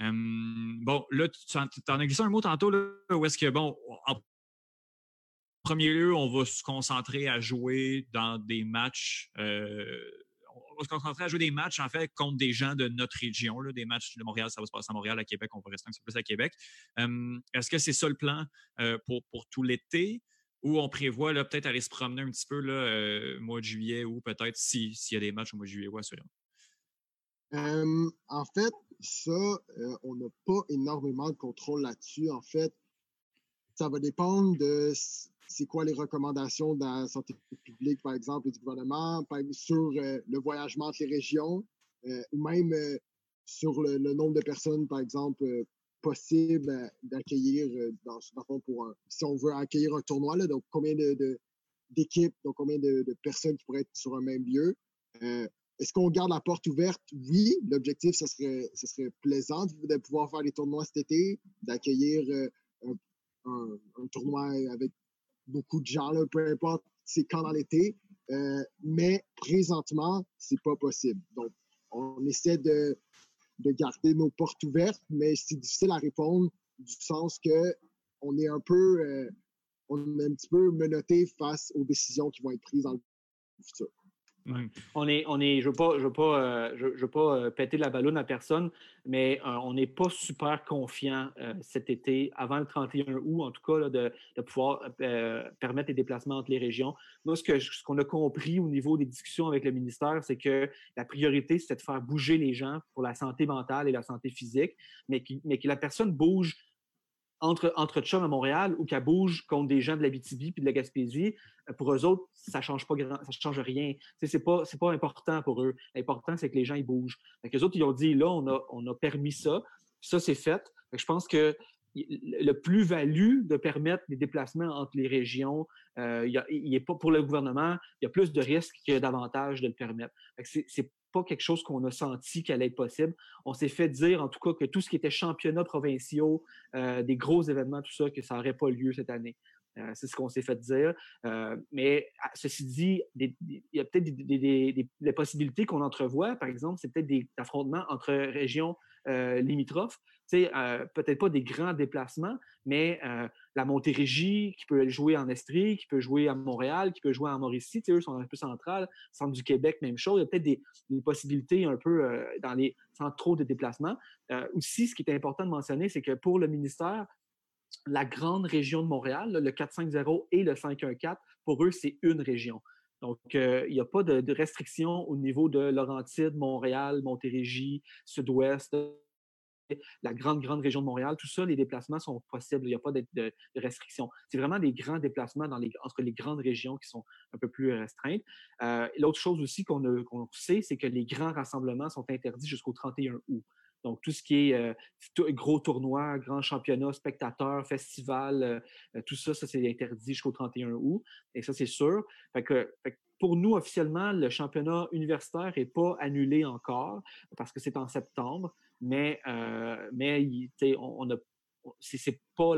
bon, là, tu en, as glissé un mot tantôt, là, où est-ce que, bon, en premier lieu, on va se concentrer à jouer dans des matchs. Euh, on va se concentrer à jouer des matchs, en fait, contre des gens de notre région. Là, des matchs de Montréal, ça va se passer à Montréal, à Québec, on va rester un petit peu plus à Québec. est-ce que c'est ça le plan euh, pour, pour tout l'été? Ou on prévoit peut-être aller se promener un petit peu là, euh, mois de juillet ou peut-être s'il y a des matchs au mois de juillet, ouais, assurément. en fait, ça, euh, on n'a pas énormément de contrôle là-dessus. En fait, ça va dépendre de c'est quoi les recommandations de la santé publique, par exemple, et du gouvernement, sur euh, le voyagement entre les régions, euh, ou même sur le, nombre de personnes, par exemple, possibles d'accueillir dans, dans pour si on veut accueillir un tournoi, là, donc combien d'équipes, donc combien de, de, personnes qui pourraient être sur un même lieu. Est-ce qu'on garde la porte ouverte? Oui. L'objectif, ce serait, plaisant de pouvoir faire des tournois cet été, d'accueillir euh, un, tournoi avec beaucoup de gens, là, peu importe c'est quand dans l'été. Euh, mais présentement, c'est pas possible. Donc, on essaie de, de garder nos portes ouvertes, mais c'est difficile à répondre du sens que on est un peu, euh, on est un petit peu menotté face aux décisions qui vont être prises dans le futur. On est, on est, je ne veux pas, je veux pas, euh, je, veux pas euh, péter la ballonne à personne, mais euh, on n'est pas super confiant cet été, avant le 31 août, en tout cas, de, pouvoir permettre les déplacements entre les régions. Moi, ce, qu'on a compris au niveau des discussions avec le ministère, c'est que la priorité, c'est de faire bouger les gens pour la santé mentale et la santé physique, mais que la personne bouge entre, entre Chum à Montréal ou qu'elle bouge contre des gens de la BTB puis de la Gaspésie, euh, pour eux autres, ça change pas ça change rien. C'est pas, c'est pas important pour eux. L'important, c'est que les gens ils bougent. Les autres, ils ont dit, là, on a, on a permis ça. Ça, c'est fait. je pense que le plus-value de permettre les déplacements entre les régions, euh, il, est pas pour le gouvernement, il y a plus de risques que d'avantages de le permettre. Pas quelque chose qu'on a senti qu'elle allait être possible. On s'est fait dire, en tout cas, que tout ce qui était championnats provinciaux, euh, des gros événements, tout ça, que ça n'aurait pas lieu cette année. Euh, c'est ce qu'on s'est fait dire. Euh, mais ah, ceci dit, il y a peut-être des, possibilités qu'on entrevoit. Par exemple, c'est peut-être des affrontements entre régions limitrophes. peut-être pas des grands déplacements, mais la Montérégie qui peut jouer en Estrie, qui peut jouer à Montréal, qui peut jouer en Mauricie, eux sont un peu centrales. Centre du Québec, même chose. Il y a peut-être des, possibilités un peu dans les sans trop de déplacements. aussi, ce qui est important de mentionner, c'est que pour le ministère, la grande région de Montréal, le 450 et le 514, pour eux, c'est une région. Donc, il n'y a pas de, de restrictions au niveau de Laurentide, Montréal, Montérégie, Sud-Ouest, la grande, grande région de Montréal, tout ça, les déplacements sont possibles. Il n'y a pas de, de, restrictions. C'est vraiment des grands déplacements dans les, entre les grandes régions qui sont un peu plus restreintes. Euh, L'autre chose aussi qu'on sait, c'est que les grands rassemblements sont interdits jusqu'au 31 août. Donc, tout ce qui est euh, gros tournois, grands championnats, spectateurs, festivals, euh, euh, tout ça, ça c'est interdit jusqu'au 31 août. Et ça, c'est sûr. Pour nous, officiellement, le championnat universitaire n'est pas annulé encore parce que c'est en septembre, mais, mais on a c'est pas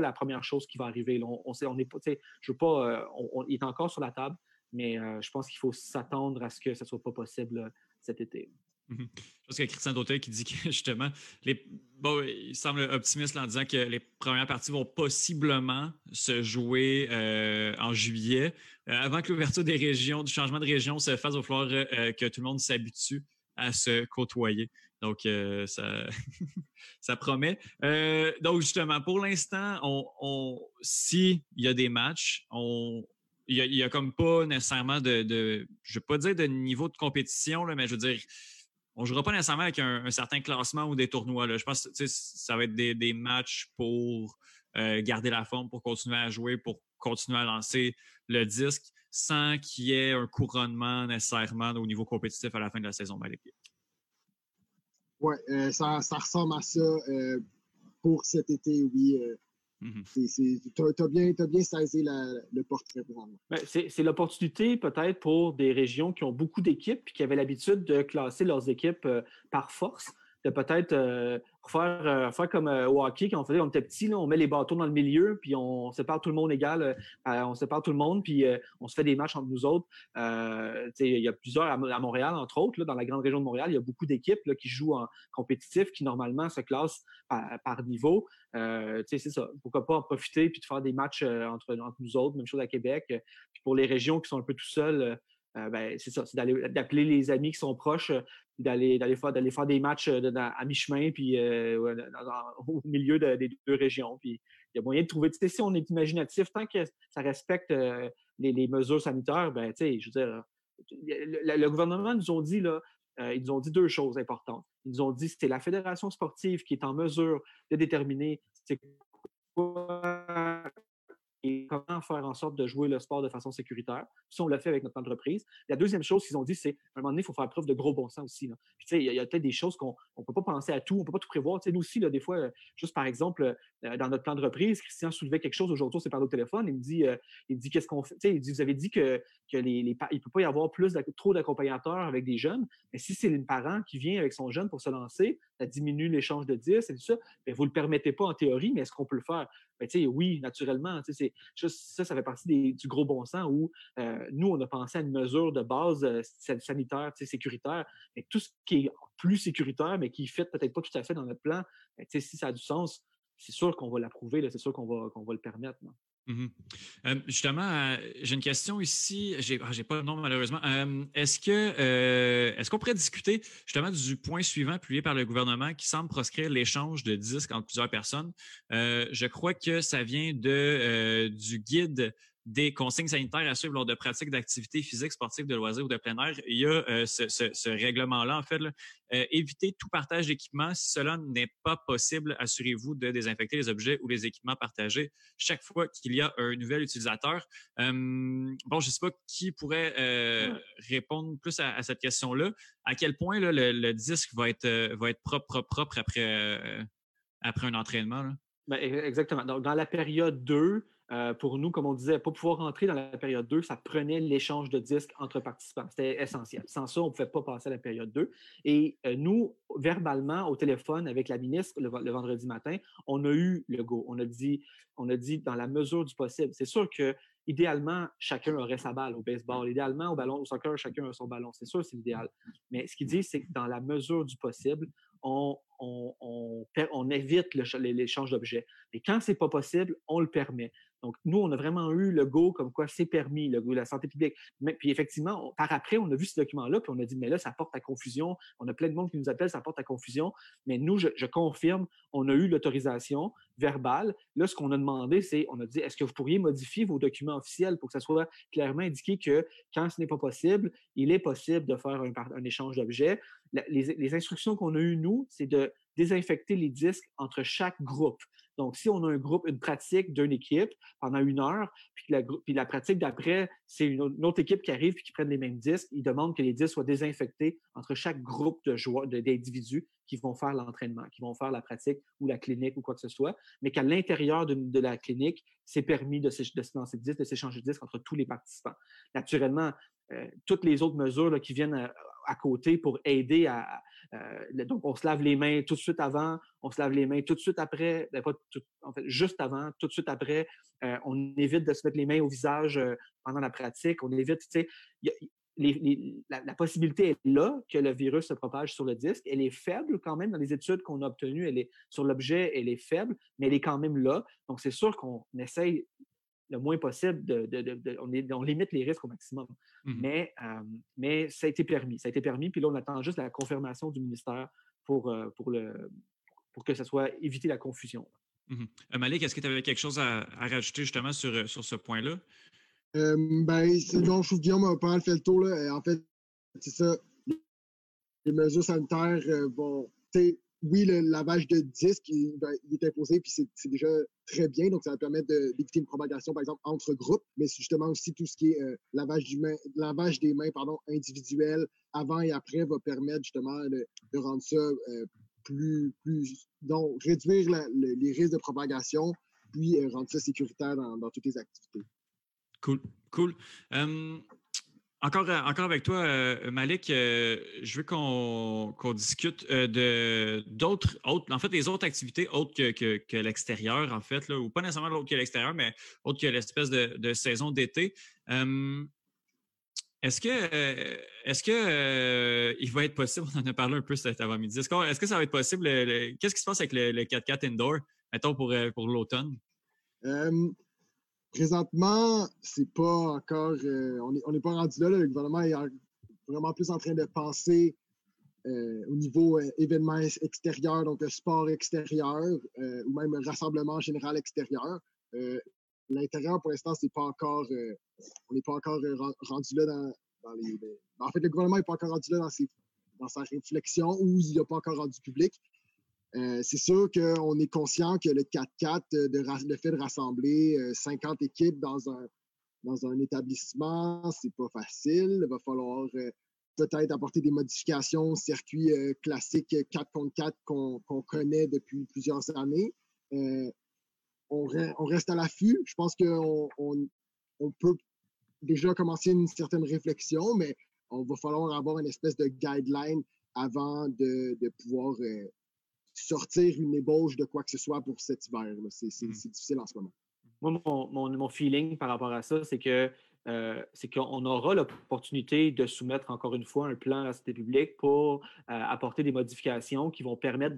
la première chose qui va arriver. On, on, est pas, veux pas, on, il est encore sur la table, mais je pense qu'il faut s'attendre à ce que ce soit pas possible cet été. Mhm. Je pense qu'il y a Christian Dautel qui dit que justement, bon, il semble optimiste en disant que les premières parties vont possiblement se jouer euh, en juillet, euh, avant que l'ouverture des régions, du changement de région se fasse, il va falloir euh, que tout le monde s'habitue à se côtoyer. Donc, ça, ça promet. donc, justement, pour l'instant, on, s'il y a des matchs, on, il n'y a, comme pas nécessairement de, je ne veux pas dire de niveau de compétition, là, mais je veux dire, on ne jouera pas nécessairement avec un, certain classement ou des tournois. Je pense que ça va être des, matchs pour euh, garder la forme, pour continuer à jouer, pour continuer à lancer le disque sans qu'il y ait un couronnement nécessairement au niveau compétitif à la fin de la saison. Oui, euh, ça, ressemble à ça euh, pour cet été, oui. Mhm. Tu as, bien, bien saisi le portrait ben, C'est l'opportunité peut-être pour des régions qui ont beaucoup d'équipes et qui avaient l'habitude de classer leurs équipes euh, par force, de peut-être euh, faire, euh, faire comme au hockey, quand on faisait, on était petit, on met les bâtons dans le milieu, puis on sépare tout le monde égal, on sépare tout le monde, puis on se fait des matchs entre nous autres. il y a plusieurs, à, Montréal, entre autres, dans la grande région de Montréal, il y a beaucoup d'équipes qui jouent en compétitif, qui normalement se classent par niveau. Euh, c'est ça. Pourquoi pas en profiter puis de faire des matchs euh, entre, nous autres, même chose à Québec. Euh, puis pour les régions qui sont un peu tout seuls, ben, c'est ça, c'est d'appeler les amis qui sont proches, d'aller d'aller faire d'aller faire des matchs à mi-chemin puis au milieu des deux régions. Puis il y a moyen de trouver. Si on est imaginatif, tant que ça respecte les, mesures sanitaires, ben je veux dire, le, gouvernement nous ont dit là, euh, ils nous ont dit deux choses importantes. Ils nous ont dit que c'est la fédération sportive qui est en mesure de déterminer quoi et comment faire en sorte de jouer le sport de façon sécuritaire. Si on l'a fait avec notre entreprise. La deuxième chose qu'ils ont dit, c'est à un moment donné, il faut faire preuve de gros bon sens aussi. il y a, peut-être des choses qu'on ne peut pas penser à tout, on ne peut pas tout prévoir. nous aussi, là, des fois, euh, juste par exemple, euh, dans notre plan de reprise, Christian soulevait quelque chose aujourd'hui, c'est par au téléphone. Il me dit, euh, il dit qu'est-ce qu'on fait? il dit, vous avez dit que, que les, les il ne peut pas y avoir plus trop d'accompagnateurs avec des jeunes. Mais si c'est un parent qui vient avec son jeune pour se lancer, ça diminue l'échange de 10 et tout ça. Mais vous ne le permettez pas en théorie, mais est-ce qu'on peut le faire? Ben, oui, naturellement. ça, ça fait partie du gros bon sens où euh, nous, on a pensé à une mesure de base euh, sanitaire, sécuritaire, mais tout ce qui est plus sécuritaire, mais qui fait peut-être pas tout à fait dans notre plan, ben, si ça a du sens, c'est sûr qu'on va l'approuver, c'est sûr qu'on va, qu'on va le permettre. Mmh euh, justement, euh, j'ai une question ici. J'ai ah, pas le nom malheureusement. Euh, est-ce que est-ce qu'on pourrait discuter justement du point suivant publié par le gouvernement qui semble proscrire l'échange de disques entre plusieurs personnes? je crois que ça vient de du guide des consignes sanitaires à suivre lors de pratiques d'activités physiques, sportives, de loisirs ou de plein air. Il y a euh, ce, règlement-là, en fait. Là. Euh, évitez tout partage d'équipements. Si cela n'est pas possible, assurez-vous de désinfecter les objets ou les équipements partagés chaque fois qu'il y a un nouvel utilisateur. Euh, bon, je ne sais pas qui pourrait répondre plus à, cette question-là. À quel point là, le, disque va être, va être propre, propre, propre après, après un entraînement? Là? Ben, exactement. Donc, dans la période 2, euh, pour nous, comme on disait, pas pouvoir rentrer dans la période 2, ça prenait l'échange de disques entre participants. C'était essentiel. Sans ça, on ne pouvait pas passer à la période 2. Et euh, nous, verbalement, au téléphone avec la ministre le, vendredi matin, on a eu le go. On a dit, on a dit dans la mesure du possible. C'est sûr que idéalement, chacun aurait sa balle au baseball. Idéalement, au ballon, au soccer, chacun a son ballon. C'est sûr, c'est l'idéal. Mais ce qu'il dit, c'est que dans la mesure du possible, on, on, évite l'échange d'objets. Et quand ce n'est pas possible, on le permet. Donc, nous, on a vraiment eu le go comme quoi c'est permis, le go de la santé publique. Mais, puis effectivement, par après, on a vu ce document-là, puis on a dit, mais là, ça porte à confusion. On a plein de monde qui nous appelle, ça porte à confusion. Mais nous, je, confirme, on a eu l'autorisation verbale. Là, ce qu'on a demandé, c'est, on a dit, est-ce que vous pourriez modifier vos documents officiels pour que ça soit clairement indiqué que quand ce n'est pas possible, il est possible de faire un, échange d'objets. Les instructions qu'on a eues, nous, c'est de désinfecter les disques entre chaque groupe. Donc, si on a un groupe, une pratique d'une équipe pendant une heure, puis, la, puis pratique d'après, c'est une, autre équipe qui arrive et qui prennent les mêmes disques, ils demandent que les disques soient désinfectés entre chaque groupe de joueurs, d'individus qui vont faire l'entraînement, qui vont faire la pratique ou la clinique ou quoi que ce soit, mais qu'à l'intérieur de, la clinique, c'est permis de, de se lancer de disques, de s'échanger de disques entre tous les participants. Naturellement, euh, toutes les autres mesures là, qui viennent à, à, côté pour aider à, euh, donc, on se lave les mains tout de suite avant, on se lave les mains tout de suite après, ben, pas en fait, juste avant, tout de suite après. Euh, on évite de se mettre les mains au visage euh, pendant la pratique. On évite, tu sais, les, les, la, la, possibilité est là que le virus se propage sur le disque. Elle est faible quand même dans les études qu'on a obtenues. Elle est, sur l'objet, elle est faible, mais elle est quand même là. Donc, c'est sûr qu'on essaye le moins possible, de, de, de, on, est, on, limite les risques au maximum. Mmh mais, euh, mais ça a été permis. Ça a été permis, puis là, on attend juste la confirmation du ministère pour, euh, pour, le, pour que ça soit éviter la confusion. Mmh Malik, est-ce que tu avais quelque chose à, à rajouter justement sur, sur ce point-là? Euh, ben, je trouve Guillaume a pas mal fait le tour. Là. En fait, c'est ça. Les mesures sanitaires vont oui, le lavage de disques, il, ben, est imposé, puis c'est déjà très bien. Donc, ça va permettre d'éviter une propagation, par exemple, entre groupes, mais c'est justement aussi tout ce qui est euh, lavage, du main, lavage des mains pardon, individuel avant et après va permettre justement de, rendre ça euh, plus, plus. Donc, réduire les risques de propagation, puis euh, rendre ça sécuritaire dans, toutes les activités. Cool, cool. Um... Encore, euh, encore avec toi, euh, Malik, euh, je veux qu'on qu discute de d'autres, en fait, des autres activités autres que, que, l'extérieur, en fait, ou pas nécessairement autres que l'extérieur, mais autres que l'espèce de, de, saison d'été. Euh, est-ce que, est-ce que il va être possible, on en a parlé un peu cet avant-midi, est-ce, est que ça va être possible, qu'est-ce qui se passe avec le, le 4x4 indoor, mettons, pour, pour l'automne? Présentement, c'est pas encore. Euh, on n'est pas rendu là, Le gouvernement est vraiment plus en train de penser euh, au niveau euh, événement extérieur, donc sport extérieur, euh, ou même rassemblement général extérieur. L'intérieur, pour l'instant, c'est pas encore. On n'est pas encore rendu là dans, dans les. Ben, en fait, le gouvernement n'est pas encore rendu là dans, ses, dans sa réflexion ou il n'a pas encore rendu public. Euh, c'est sûr qu'on est conscient que le 4-4, euh, le fait de rassembler 50 euh, équipes dans un, dans un établissement, c'est pas facile. Il va falloir peut-être apporter des modifications au circuit classique 4 contre 4 qu'on connaît depuis plusieurs années. On, reste à l'affût. Je pense qu'on on, on peut déjà commencer une certaine réflexion, mais on va falloir avoir une espèce de guideline avant de, de pouvoir sortir une ébauche de quoi que ce soit pour cet hiver. C'est mmh. difficile en ce moment. Moi, mon, mon, mon feeling par rapport à ça, c'est que euh, c'est qu'on aura l'opportunité de soumettre encore une fois un plan à la santé publique pour euh, apporter des modifications qui vont permettre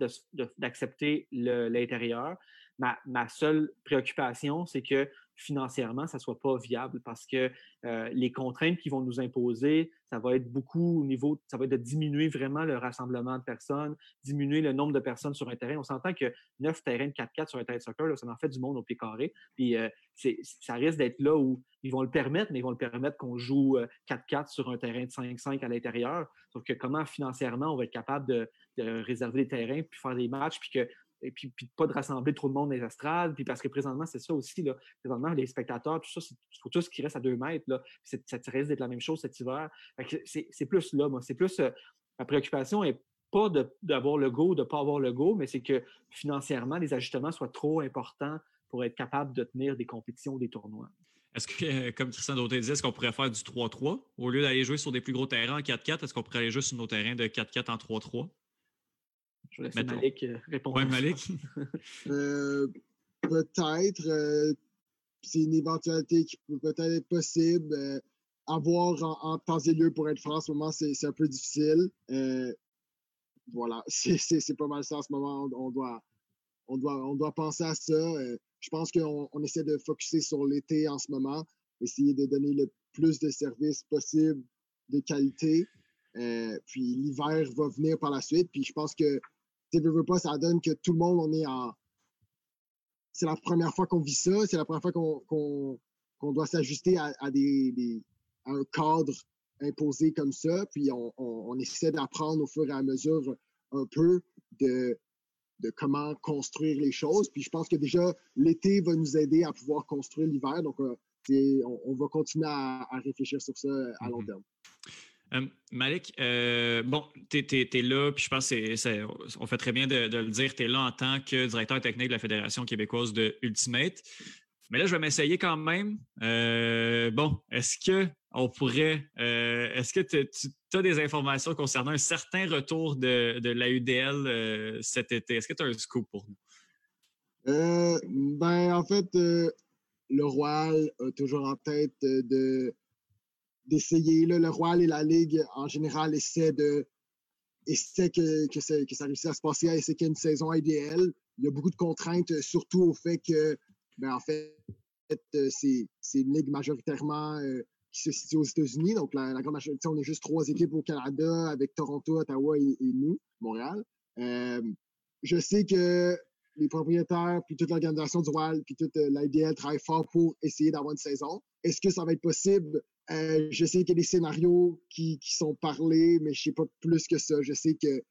d'accepter l'intérieur. Ma, ma, seule préoccupation, c'est que financièrement, ça ne soit pas viable parce que euh, les contraintes qui vont nous imposer, ça va être beaucoup au niveau, ça va être de diminuer vraiment le rassemblement de personnes, diminuer le nombre de personnes sur un terrain. On s'entend que neuf terrains de 4-4 sur un terrain de soccer, ça en fait du monde au pied carré. Puis euh, ça risque d'être là où ils vont le permettre, mais ils vont le permettre qu'on joue 4-4 euh, sur un terrain de 5-5 à l'intérieur. Sauf que comment financièrement on va être capable de, de réserver des terrains, puis faire des matchs, puis que et puis, pas de rassembler trop de monde dans les estrades, puis parce que présentement, c'est ça aussi, présentement, les spectateurs, tout ça, il faut tous qui restent à deux mètres, ça risque d'être la même chose cet hiver. C'est plus là, moi, c'est plus, euh, ma préoccupation est pas d'avoir le go, de ne pas avoir le go, mais c'est que financièrement, les ajustements soient trop importants pour être capable de tenir des compétitions, des tournois. Est-ce que, euh, comme Christian Dauté disait, est-ce qu'on pourrait faire du 3-3? Au lieu d'aller jouer sur des plus gros terrains en 4-4, est-ce qu'on pourrait aller jouer sur nos terrains de 4-4 en 3-3? Je vais laisser Malik euh, répondre. Oui, Malik. euh, peut-être. Euh, c'est une éventualité qui peut peut-être être possible. Euh, avoir en, en, temps et lieu pour être franc en ce moment, c'est un peu difficile. Euh, voilà, c'est pas mal ça en ce moment. On, on, doit, on, doit, on doit penser à ça. je pense qu'on on essaie de focuser sur l'été en ce moment, essayer de donner le plus de services possible de qualité. Euh, puis l'hiver va venir par la suite. Puis je pense que, tu veux pas, ça donne que tout le monde, on est en. C'est la première fois qu'on vit ça, c'est la première fois qu'on doit s'ajuster à, des, un cadre imposé comme ça. Puis on, on essaie d'apprendre au fur et à mesure un peu de, de comment construire les choses. Puis je pense que déjà, l'été va nous aider à pouvoir construire l'hiver. Donc, euh, on, va continuer à, réfléchir sur ça à long mm-hmm. terme. Euh, Malik, euh, bon, tu es, là, puis je pense qu'on fait très bien de, le dire, tu es là en tant que directeur technique de la Fédération québécoise de Ultimate. Mais là, je vais m'essayer quand même. bon, est-ce que on pourrait. est-ce que tu as des informations concernant un certain retour de, de l'AUDL cet été? Est-ce que tu as un scoop pour nous? ben, en fait, le Royal a toujours en tête de d'essayer. Le Royal et la Ligue, en général, essaient de essaient que, que, ça, que ça réussisse à se passer, à essayer qu'il y ait une saison idéale. Il y a beaucoup de contraintes, surtout au fait que, ben, en fait, c'est une ligue majoritairement euh, qui se situe aux États-Unis. Donc, la, grande majorité, on est juste trois équipes au Canada avec Toronto, Ottawa et, nous, Montréal. Euh, je sais que les propriétaires, puis toute l'organisation du Royal, puis toute euh, l'IDL travaillent fort pour essayer d'avoir une saison. Est-ce que ça va être possible? Euh, je sais qu'il y a des scénarios qui, sont parlés, mais je sais pas plus que ça. Je sais que,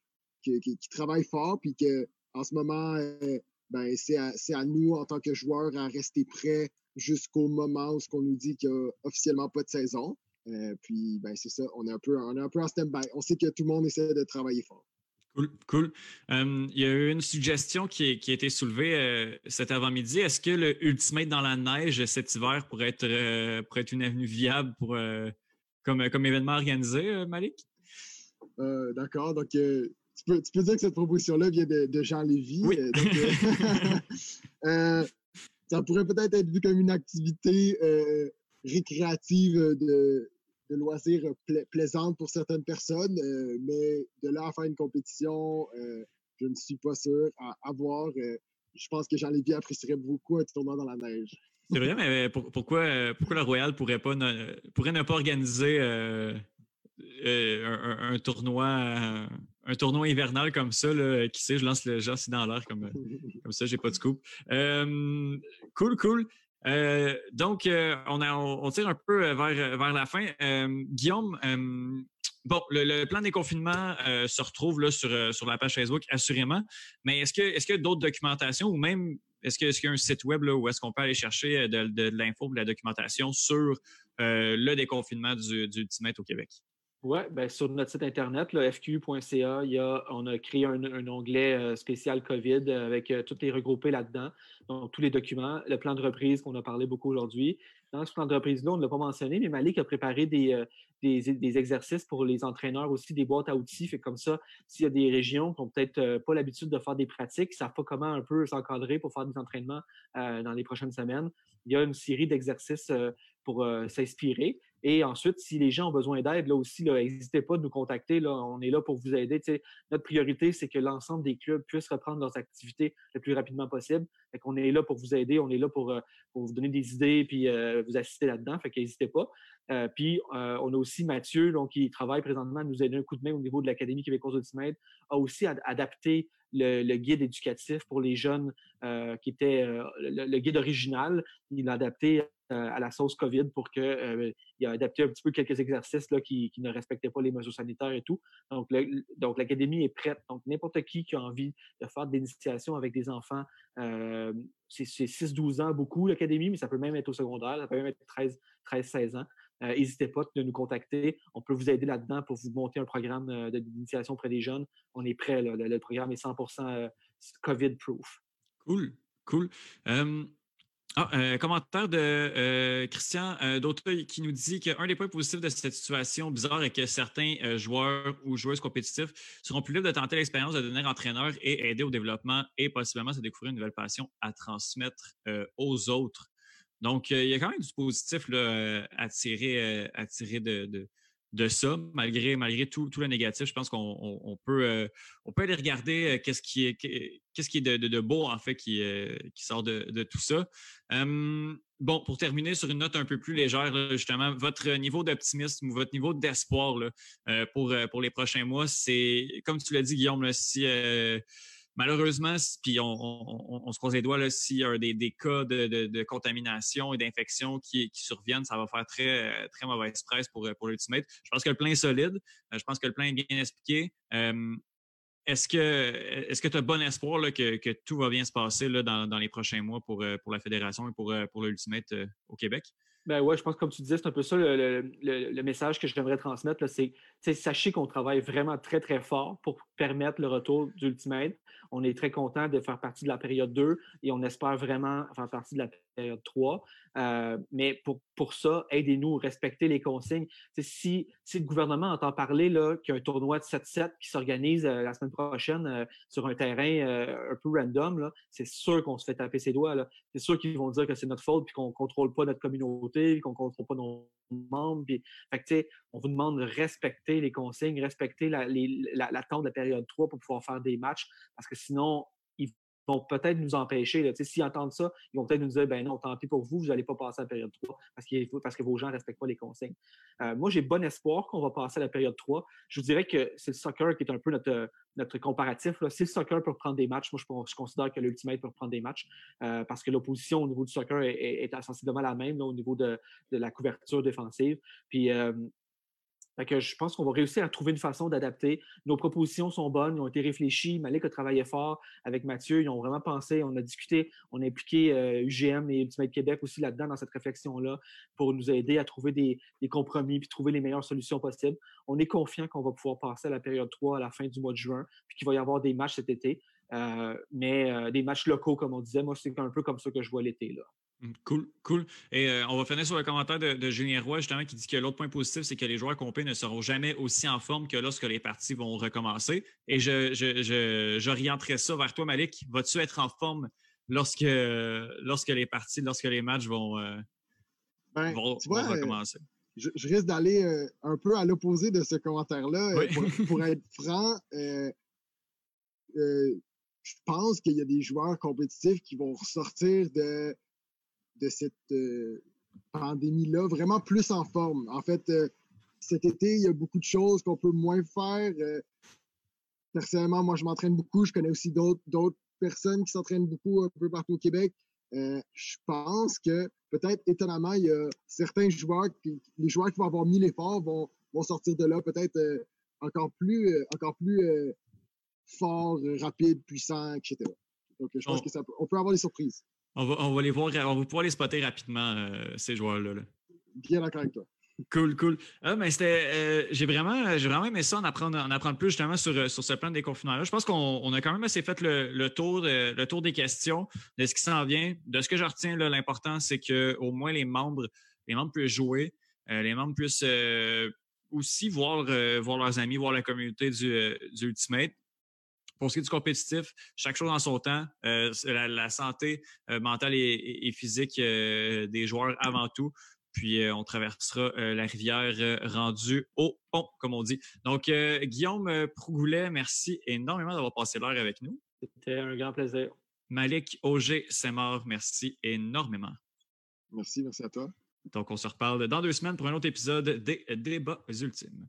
qu'ils travaillent fort, puis qu'en ce moment, euh, ben, c'est à, à, nous, en tant que joueurs, à rester prêts jusqu'au moment où on nous dit qu'il n'y a officiellement pas de saison. puis, ben, c'est ça, on est un peu, on est un peu en stand-by. On sait que tout le monde essaie de travailler fort. Cool, cool. il y a eu une suggestion qui, qui a été soulevée euh, cet avant-midi. Est-ce que le Ultimate dans la neige cet hiver pourrait être, euh, pourrait être une avenue viable pour, euh, comme, comme événement organisé, Malik? D'accord. Donc, tu peux, tu, peux, dire que cette proposition-là vient de, de Jean Lévy. Oui. ça pourrait peut-être être vu comme une activité récréative de, de loisirs plaisantes pour certaines personnes, euh, mais de là à faire une compétition, euh, je ne suis pas sûr. À, voir, euh, je pense que Jean-Lévy apprécierait beaucoup un tournoi dans la neige. C'est vrai, mais pourquoi, pourquoi le Royal pourrait, pas ne, pourrait pas organiser un, tournoi un tournoi hivernal comme ça, qui sait, je lance le genre dans l'air comme, comme ça, j'ai pas de scoop. cool, cool. Euh, donc, euh, on, tire un peu euh, vers, la fin. Guillaume, bon, le, plan des confinements se retrouve là, sur, la page Facebook, assurément. Mais est-ce que est-ce qu'il y a d'autres documentations ou même est-ce qu'il y a un site web là, où est-ce qu'on peut aller chercher de, de, de l'info, de la documentation sur le déconfinement du, du Ultimate au Québec? Oui, ben, sur notre site internet, fqu.ca, on a créé un, onglet euh, spécial COVID avec euh, tous les regroupés là-dedans. Donc, tous les documents, le plan de reprise qu'on a parlé beaucoup aujourd'hui. Dans ce plan de reprise-là, on ne l'a pas mentionné, mais Malik a préparé euh, des, des, exercices pour les entraîneurs aussi, des boîtes à outils. Fait comme ça, s'il y a des régions qui n'ont peut-être pas l'habitude de faire des pratiques, qui ne savent pas comment un peu s'encadrer pour faire des entraînements dans les prochaines semaines, il y a une série d'exercices pour s'inspirer. Et ensuite, si les gens ont besoin d'aide, là aussi, n'hésitez pas de nous contacter. Là, on est là pour vous aider. notre priorité, c'est que l'ensemble des clubs puissent reprendre leurs activités le plus rapidement possible. Fait qu'on est là pour vous aider, on est là pour, euh, vous donner des idées puis euh, vous assister là-dedans. Fait pas. Euh, puis on a aussi Mathieu, donc, qui travaille présentement à nous aider un coup de main au niveau de l'Académie québécoise d'Ultimate, a aussi adapté le, guide éducatif pour les jeunes qui était le, guide original. Il l'a adapté à la sauce COVID pour qu'il euh, a adapté un petit peu quelques exercices là, qui, ne respectaient pas les mesures sanitaires et tout. Donc, donc l'académie est prête. Donc, n'importe qui qui a envie de faire des initiations avec des enfants, euh, c'est 6-12 ans beaucoup l'académie, mais ça peut même être au secondaire, ça peut même être 13-16 ans. N'hésitez pas de nous contacter. On peut vous aider là-dedans pour vous monter un programme d'initiation auprès des jeunes. On est prêt. Le, programme est 100% COVID-proof. Cool, cool. Ah, un commentaire de euh, Christian euh, d'Auteuil qui nous dit qu'un des points positifs de cette situation bizarre est que certains euh, joueurs ou joueuses compétitifs seront plus libres de tenter l'expérience de devenir entraîneur et aider au développement et possiblement se découvrir une nouvelle passion à transmettre aux autres. Donc, il y a quand même du positif à tirer, à tirer de ça, malgré, malgré tout, tout le négatif. Je pense qu'on peut, euh, peut aller regarder qu'est-ce qui est, qu'est-ce qui est de, beau, en fait, qui, qui sort de, tout ça. bon, pour terminer sur une note un peu plus légère, justement, votre niveau d'optimisme ou votre niveau d'espoir pour, pour les prochains mois, c'est, comme tu l'as dit, Guillaume, si malheureusement, puis on, se croise les doigts, s'il y a des, cas de, contamination et d'infection qui, surviennent, ça va faire très, très mauvaise presse pour, pour l'Ultimate. Je pense que le plan est solide. Euh, je pense que le plan est bien expliqué. Euh, est-ce que tu as bon espoir que, tout va bien se passer là, dans, les prochains mois pour, euh, pour la Fédération et pour, pour l'Ultimate au Québec? Ben ouais, je pense que comme tu disais, c'est un peu ça le, message que j'aimerais transmettre. C'est sachez qu'on travaille vraiment très, très fort pour permettre le retour d'Ultimate. On est très content de faire partie de la période 2 et on espère vraiment faire partie de la période 3. Euh, mais pour, pour ça, aidez-nous, respectez les consignes. si, si le gouvernement entend parler qu'il y a un tournoi de 7-7 qui s'organise euh, la semaine prochaine euh, sur un terrain un peu random, c'est sûr qu'on se fait taper ses doigts. C'est sûr qu'ils vont dire que c'est notre faute puis qu'on ne contrôle pas notre communauté, qu'on ne contrôle pas nos membres. Puis, fait on vous demande de respecter les consignes, respecter l'attente de la période 3 pour pouvoir faire des matchs parce que sinon, vont peut-être nous empêcher. S'ils entendent ça, ils vont peut-être nous dire ben non, tant pis pour vous, vous n'allez pas passer à la période 3 parce, que vos gens ne respectent pas les consignes. Euh, moi, j'ai bon espoir qu'on va passer à la période 3. Je vous dirais que c'est le soccer qui est un peu notre, comparatif. Si le soccer peut prendre des matchs, moi, je, considère que l'Ultimate peut prendre des matchs euh, parce que l'opposition au niveau du soccer est, sensiblement la même au niveau de, la couverture défensive. Puis, euh, je pense qu'on va réussir à trouver une façon d'adapter. Nos propositions sont bonnes, ont été réfléchies. Malik a travaillé fort avec Mathieu, ils ont vraiment pensé, on a discuté, on a impliqué UGM euh, et Ultimate Québec aussi là-dedans, dans cette réflexion-là, pour nous aider à trouver des, compromis puis trouver les meilleures solutions possibles. On est confiant qu'on va pouvoir passer à la période 3 à la fin du mois de juin, puis qu'il va y avoir des matchs cet été. Euh, mais euh, des matchs locaux, comme on disait, moi, c'est un peu comme ça que je vois l'été. là. Cool, cool. Et euh, on va finir sur le commentaire de, Julien Roy, justement, qui dit que l'autre point positif, c'est que les joueurs compés ne seront jamais aussi en forme que lorsque les parties vont recommencer. Et je, j'orienterai ça vers toi, Malik. Vas-tu être en forme lorsque, lorsque les parties, lorsque les matchs vont, euh, ben, recommencer? Je, risque d'aller euh, un peu à l'opposé de ce commentaire-là. Pour, être franc, je pense qu'il y a des joueurs compétitifs qui vont ressortir de de cette euh, pandémie-là, vraiment plus en forme. En fait, euh, cet été, il y a beaucoup de choses qu'on peut moins faire. Euh, personnellement, moi, je m'entraîne beaucoup. Je connais aussi d'autres personnes qui s'entraînent beaucoup un peu partout au Québec. je pense que peut-être étonnamment, il y a certains joueurs, qui, les joueurs qui vont avoir mis l'effort vont, vont sortir de là peut-être encore plus, encore plus forts, rapides, puissants, etc. Donc, je pense qu'on peut avoir des surprises. On va, les voir, on va pouvoir les spotter rapidement, euh, ces joueurs-là. Bien d'accord avec toi. Cool, cool. Ah, mais c'était, euh, j'ai vraiment, j'ai vraiment aimé ça, en apprendre, en apprendre plus justement sur, euh, sur ce plan de déconfinement-là. Je pense qu'on a quand même assez fait le, tour, le tour des questions, de ce qui s'en vient. De ce que je retiens, l'important, c'est qu'au moins les membres, les membres puissent jouer, les membres puissent aussi voir, voir leurs amis, voir la communauté du, du Ultimate. Pour ce qui est du compétitif, chaque chose en son temps. Euh, la, santé euh, mentale et, physique euh, des joueurs avant tout. Puis on traversera la rivière rendue au pont, comme on dit. Donc, Guillaume Prougoulet, merci énormément d'avoir passé l'heure avec nous. C'était un grand plaisir. Malik Auger, mort. Merci énormément. Merci, merci à toi. Donc, on se reparle dans deux semaines pour un autre épisode des Débats ultimes.